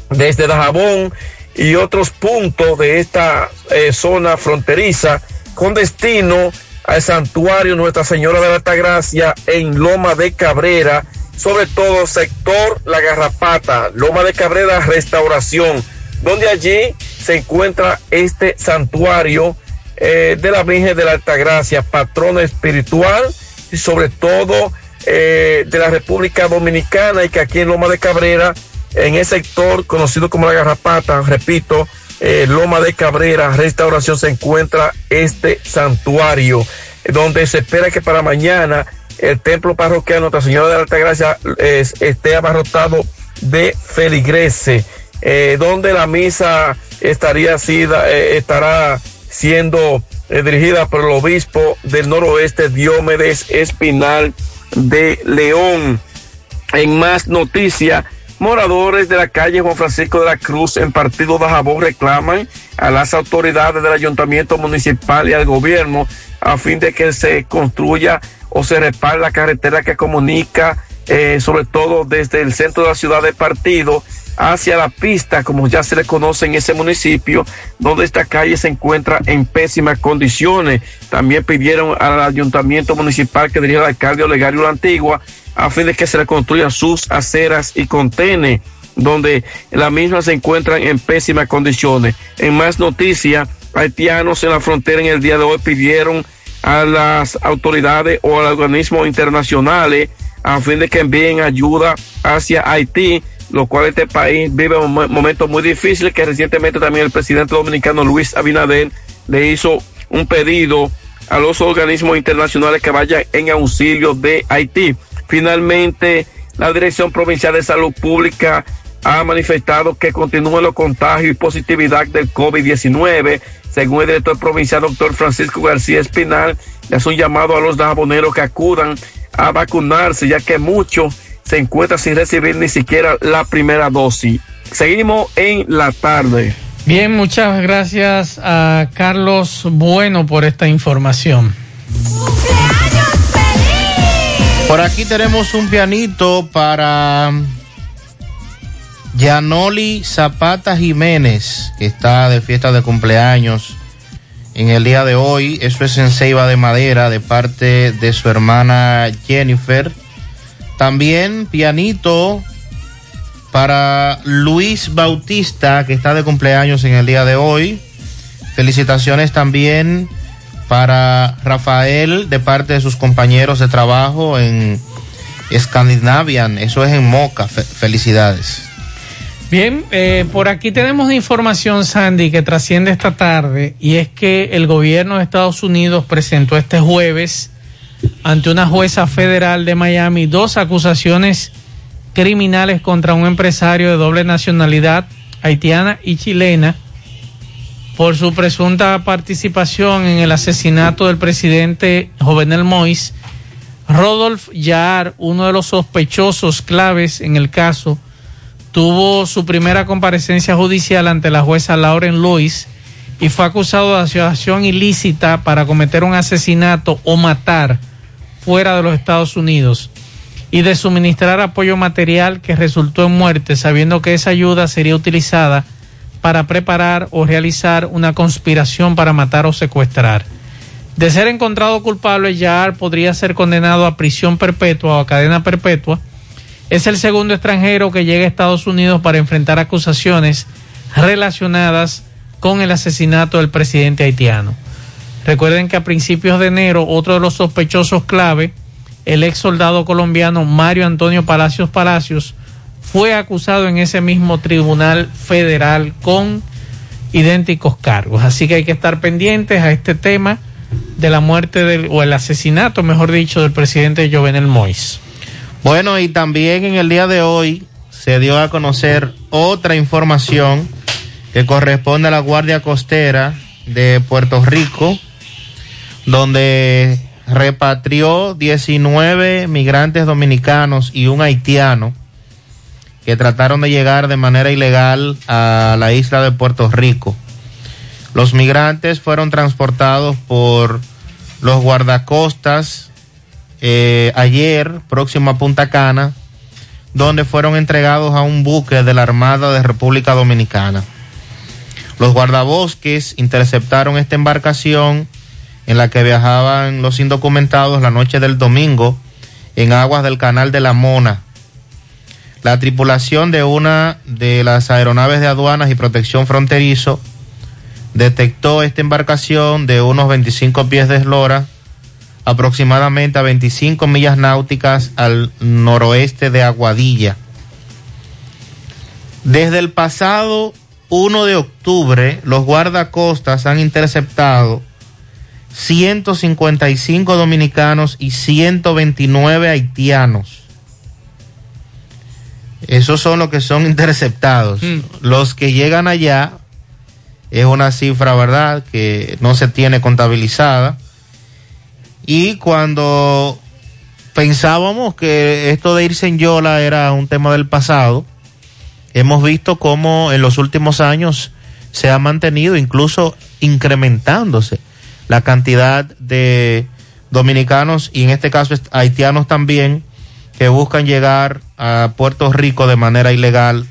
desde Dajabón y otros puntos de esta eh, zona fronteriza con destino al santuario Nuestra Señora de la Altagracia en Loma de Cabrera, sobre todo sector La Garrapata, Loma de Cabrera Restauración, donde allí se encuentra este santuario eh, de la Virgen de la Altagracia, patrona espiritual y sobre todo eh, de la República Dominicana y que aquí en Loma de Cabrera, en el sector conocido como La Garrapata, repito, eh, Loma de Cabrera, Restauración, se encuentra este santuario, donde se espera que para mañana el templo parroquial Nuestra Señora de la Altagracia es, esté abarrotado de feligreses, donde la misa estaría eh, estará siendo eh, dirigida por el obispo del noroeste, Diomedes Espinal de León. En más noticias, Moradores de la calle Juan Francisco de la Cruz en Partido de Jabón reclaman a las autoridades del ayuntamiento municipal y al gobierno a fin de que se construya o se repare la carretera que comunica, eh, sobre todo desde el centro de la ciudad de Partido hacia la pista, como ya se le conoce en ese municipio, donde esta calle se encuentra en pésimas condiciones. También pidieron al ayuntamiento municipal que dirige el alcalde Olegario La Antigua a fin de que se le construyan sus aceras y contenes donde las mismas se encuentran en pésimas condiciones. En más noticias, haitianos en la frontera en el día de hoy pidieron a las autoridades o a los organismos internacionales a fin de que envíen ayuda hacia Haití, lo cual este país vive un momento muy difícil que recientemente también el presidente dominicano Luis Abinader le hizo un pedido a los organismos internacionales que vayan en auxilio de Haití. Finalmente, la Dirección Provincial de Salud Pública ha manifestado que continúan los contagios y positividad del COVID-19. Según el director provincial, doctor Francisco García Espinal, le hace un llamado a los daboneros que acudan a vacunarse, ya que muchos se encuentran sin recibir ni siquiera la primera dosis. Seguimos en la tarde. Bien, muchas gracias a Carlos Bueno por esta información. Por aquí tenemos un pianito para Yanoli Zapata Jiménez, que está de fiesta de cumpleaños en el día de hoy. Eso es en Ceiba de Madera, de parte de su hermana Jennifer. También pianito para Luis Bautista, que está de cumpleaños en el día de hoy. Felicitaciones también para Rafael, de parte de sus compañeros de trabajo en Scandinavian. Eso es en Moca. felicidades. Bien, eh, por aquí tenemos información, Sandy, que trasciende esta tarde, y es que el gobierno de Estados Unidos presentó este jueves ante una jueza federal de Miami dos acusaciones criminales contra un empresario de doble nacionalidad haitiana y chilena por su presunta participación en el asesinato del presidente Jovenel Mois. Rodolf Yaar, uno de los sospechosos claves en el caso, tuvo su primera comparecencia judicial ante la jueza Lauren Lewis y fue acusado de asociación ilícita para cometer un asesinato o matar fuera de los Estados Unidos y de suministrar apoyo material que resultó en muerte, sabiendo que esa ayuda sería utilizada para preparar o realizar una conspiración para matar o secuestrar. De ser encontrado culpable, Yaar podría ser condenado a prisión perpetua o a cadena perpetua es el segundo extranjero que llega a Estados Unidos para enfrentar acusaciones relacionadas con el asesinato del presidente haitiano. Recuerden que a principios de enero otro de los sospechosos clave, el ex soldado colombiano Mario Antonio Palacios Palacios, fue acusado en ese mismo tribunal federal con idénticos cargos. Así que hay que estar pendientes a este tema de la muerte del, o el asesinato, mejor dicho, del presidente Jovenel Mois. Bueno, y también en el día de hoy se dio a conocer otra información que corresponde a la Guardia Costera de Puerto Rico, donde repatrió 19 migrantes dominicanos y un haitiano que trataron de llegar de manera ilegal a la isla de Puerto Rico. Los migrantes fueron transportados por los guardacostas eh, ayer, próximo a Punta Cana, donde fueron entregados a un buque de la Armada de República Dominicana. Los guardabosques interceptaron esta embarcación en la que viajaban los indocumentados la noche del domingo en aguas del Canal de la Mona. La tripulación de una de las aeronaves de aduanas y protección fronterizo detectó esta embarcación de unos 25 pies de eslora aproximadamente a 25 millas náuticas al noroeste de Aguadilla. Desde el pasado 1 de octubre, los guardacostas han interceptado 155 dominicanos y 129 haitianos. Esos son los que son interceptados. Mm. Los que llegan allá es una cifra, ¿verdad?, que no se tiene contabilizada y cuando pensábamos que esto de irse en Yola era un tema del pasado, hemos visto cómo en los últimos años se ha mantenido, incluso incrementándose, la cantidad de dominicanos y en este caso haitianos también que buscan llegar a Puerto Rico de manera ilegal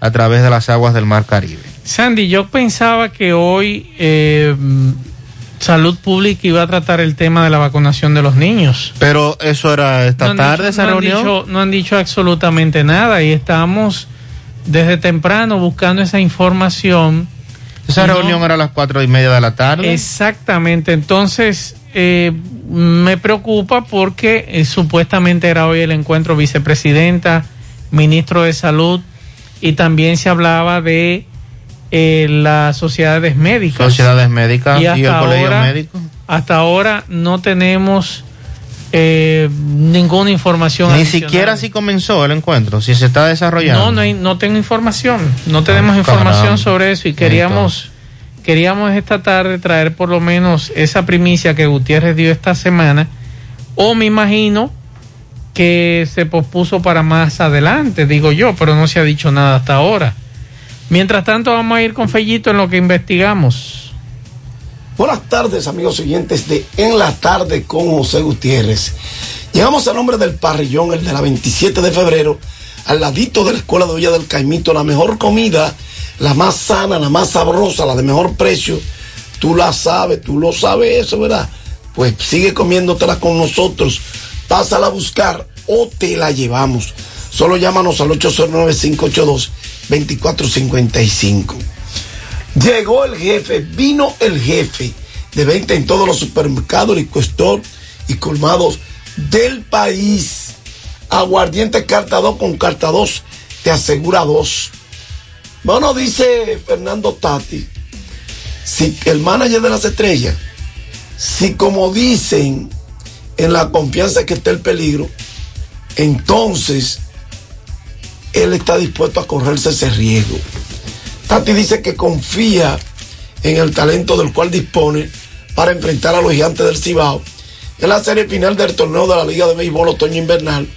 a través de las aguas del Mar Caribe. Sandy, yo pensaba que hoy eh, Salud Pública iba a tratar el tema de la vacunación de los niños. Pero eso era esta No tarde, dicho- esa no han reunión. dicho- no han dicho absolutamente nada y estamos desde temprano buscando esa información. Esa no- reunión era a las cuatro y media de la tarde. Exactamente, entonces eh, me preocupa porque eh, supuestamente era hoy el encuentro vicepresidenta, ministro de salud y también se hablaba de eh, las sociedades médicas. Sociedades médicas y, hasta el colegio ahora- médico. Hasta ahora no tenemos eh, ninguna información. Ni adicional. siquiera si comenzó el encuentro, si se está desarrollando. No, no, hay- no tengo información. No tenemos Ah, información sobre eso y queríamos, queríamos esta tarde traer por lo menos esa primicia que Gutiérrez dio esta semana. O me imagino que se pospuso para más adelante, digo yo, pero no se ha dicho nada hasta ahora. Mientras tanto, vamos a ir con Fellito en lo que investigamos. Buenas tardes, amigos oyentes de En la Tarde con José Gutiérrez. Llegamos al nombre del parrillón, el de la 27 de febrero, al ladito de la Escuela de Olla del Caimito, la mejor comida, la más sana, la más sabrosa, la de mejor precio. Tú la sabes, tú lo sabes eso, ¿verdad? Pues sigue comiéndotela con nosotros. Pásala a buscar o te la llevamos. Solo llámanos al 809-582-2455. Llegó el jefe, vino el jefe de venta en todos los supermercados, liquor y colmados del país. Aguardiente carta 2 con carta 2 te asegura dos. Bueno, dice Fernando Tati, si el manager de las estrellas, si como dicen en la confianza que está el peligro, entonces él está dispuesto a correrse ese riesgo. Tati dice que confía en el talento del cual dispone para enfrentar a los gigantes del Cibao en la serie final del torneo de la Liga de Béisbol Otoño Invernal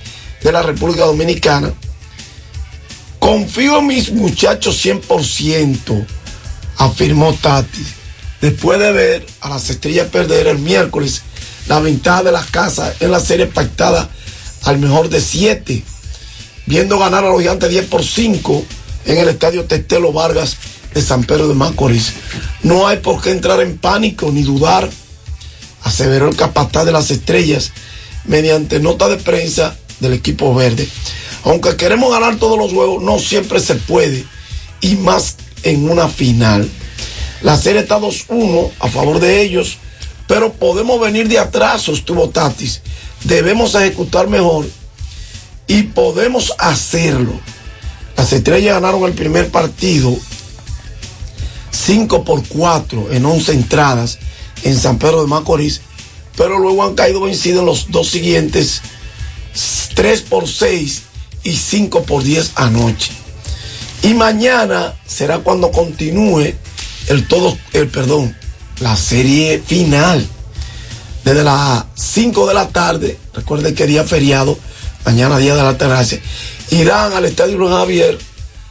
de la República Dominicana. Confío en mis muchachos 100%, afirmó Tati, después de ver a las estrellas perder el miércoles la ventaja de las casas en la serie pactada al mejor de 7, viendo ganar a los gigantes 10 por 5 en el estadio Testelo Vargas de San Pedro de Macorís. No hay por qué entrar en pánico ni dudar, aseveró el capataz de las estrellas mediante nota de prensa del equipo verde. Aunque queremos ganar todos los juegos, no siempre se puede, y más en una final. La serie está 2-1 a favor de ellos, pero podemos venir de atrás, sostuvo Tatis. Debemos ejecutar mejor y podemos hacerlo. Las estrellas ganaron el primer partido 5 por 4 en 11 entradas en San Pedro de Macorís, pero luego han caído vencidos en los dos siguientes 3 por 6 y 5 por 10 anoche. Y mañana será cuando continúe el todo, el perdón, la serie final. Desde las 5 de la tarde, recuerden que día feriado, mañana día de la terraza, irán al Estadio Luis Javier,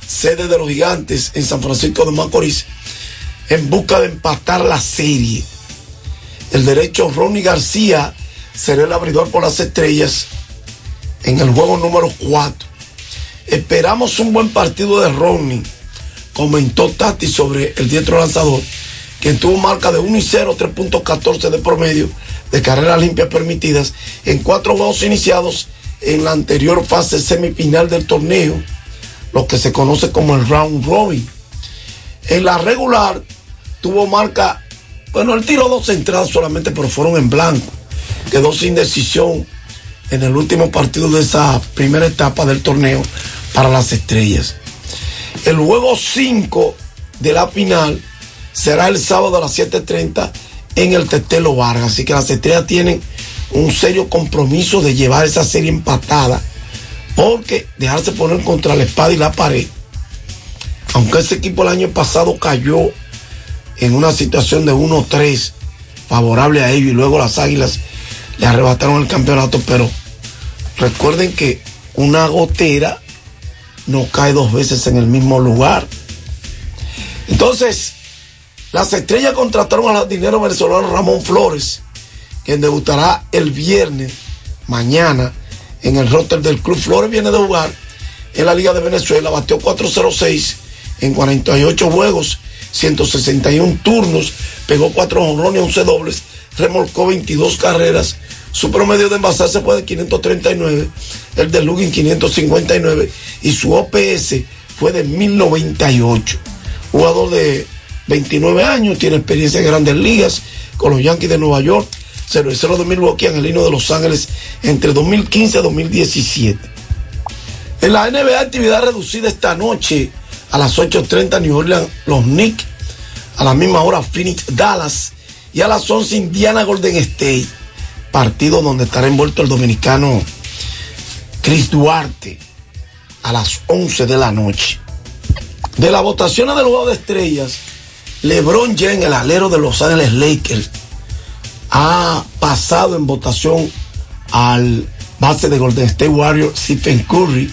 sede de los gigantes en San Francisco de Macorís, en busca de empatar la serie. El derecho Ronnie García será el abridor por las estrellas en el juego número 4. Esperamos un buen partido de Ronnie, comentó Tati sobre el diestro lanzador, quien tuvo marca de 1 y 0, 3.14 de promedio de carreras limpias permitidas en cuatro juegos iniciados en la anterior fase semifinal del torneo, lo que se conoce como el round robin. En la regular tuvo marca, bueno, él tiró dos entradas solamente, pero fueron en blanco. Quedó sin decisión en el último partido de esa primera etapa del torneo para las estrellas. El juego 5 de la final será el sábado a las 7.30 en el Tetelo Vargas. Así que las estrellas tienen un serio compromiso de llevar esa serie empatada. Porque dejarse poner contra la espada y la pared. Aunque ese equipo el año pasado cayó en una situación de 1-3 favorable a ellos y luego las águilas le arrebataron el campeonato. Pero recuerden que una gotera no cae dos veces en el mismo lugar. Entonces, las estrellas contrataron al jardinero venezolano Ramón Flores, quien debutará el viernes, mañana, en el roster del Club Flores. Viene de jugar en la Liga de Venezuela, bateó 406 en 48 juegos, 161 turnos, pegó 4 honrones, 11 dobles, remolcó 22 carreras. Su promedio de envasarse fue de 539, el de Lugin 559 y su OPS fue de 1098. Jugador de 29 años, tiene experiencia en grandes ligas con los Yankees de Nueva York, cervecero de Milwaukee, Angelino de Los Ángeles entre 2015 y 2017. En la NBA, actividad reducida esta noche a las 8.30 New Orleans, los Knicks, a la misma hora Phoenix, Dallas y a las 11 Indiana Golden State, partido donde estará envuelto el dominicano Chris Duarte a las 11 de la noche. De las votaciones del juego de estrellas, LeBron James, el alero de Los Ángeles Lakers, ha pasado en votación al base de Golden State Warriors, Stephen Curry,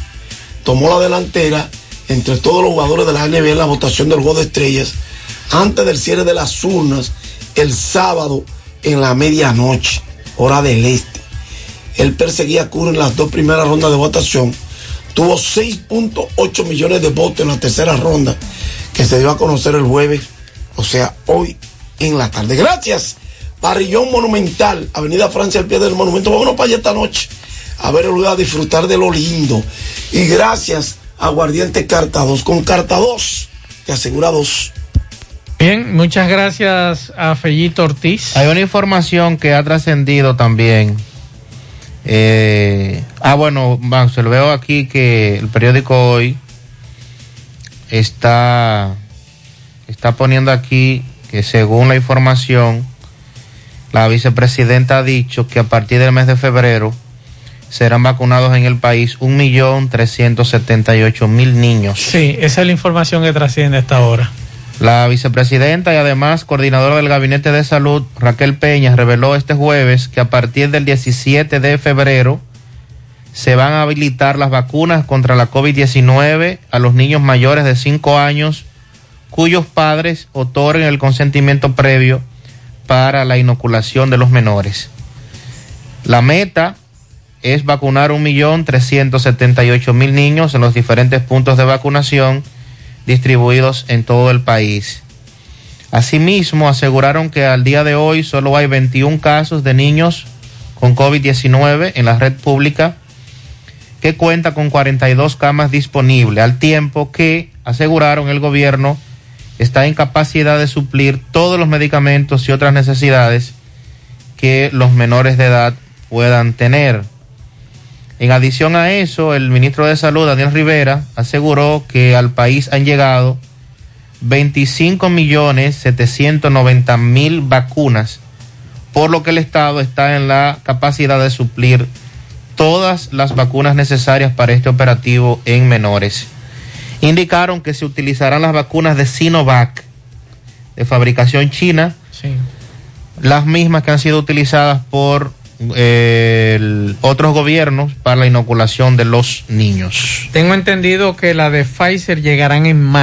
tomó la delantera entre todos los jugadores de la NBA en la votación del juego de estrellas antes del cierre de las urnas el sábado en la medianoche, hora del este. Él perseguía a Curry en las dos primeras rondas de votación. Tuvo 6.8 millones de votos en la tercera ronda que se dio a conocer el jueves, o sea, hoy en la tarde. Gracias. Parrillón Monumental, Avenida Francia al pie del monumento. Vámonos para allá esta noche a ver el lugar, a disfrutar de lo lindo. Y gracias a Guardiente Carta 2. Con Carta 2 te asegura dos. Bien, muchas gracias a Fellito Ortiz. Hay una información que ha trascendido también. Eh, ah, bueno, se lo veo aquí que el periódico hoy está, está poniendo aquí que según la información, la vicepresidenta ha dicho que a partir del mes de febrero serán vacunados en el país un millón trescientos setenta y ocho mil niños. Sí, esa es la información que trasciende hasta ahora. La vicepresidenta y además coordinadora del Gabinete de Salud, Raquel Peña, reveló este jueves que a partir del 17 de febrero se van a habilitar las vacunas contra la COVID-19 a los niños mayores de 5 años cuyos padres otorguen el consentimiento previo para la inoculación de los menores. La meta es vacunar un millón trescientos setenta y ocho mil niños en los diferentes puntos de vacunación distribuidos en todo el país. Asimismo, aseguraron que al día de hoy solo hay 21 casos de niños con COVID-19 en la red pública, que cuenta con 42 camas disponibles, al tiempo que, aseguraron el gobierno, está en capacidad de suplir todos los medicamentos y otras necesidades que los menores de edad puedan tener. En adición a eso, el ministro de Salud, Daniel Rivera, aseguró que al país han llegado 25 millones 790 mil vacunas, por lo que el Estado está en la capacidad de suplir todas las vacunas necesarias para este operativo en menores indicaron que se utilizarán las vacunas de Sinovac de fabricación china, sí. las mismas que han sido utilizadas por eh, el, otros gobiernos para la inoculación de los niños. Tengo entendido que la de Pfizer llegarán en marzo.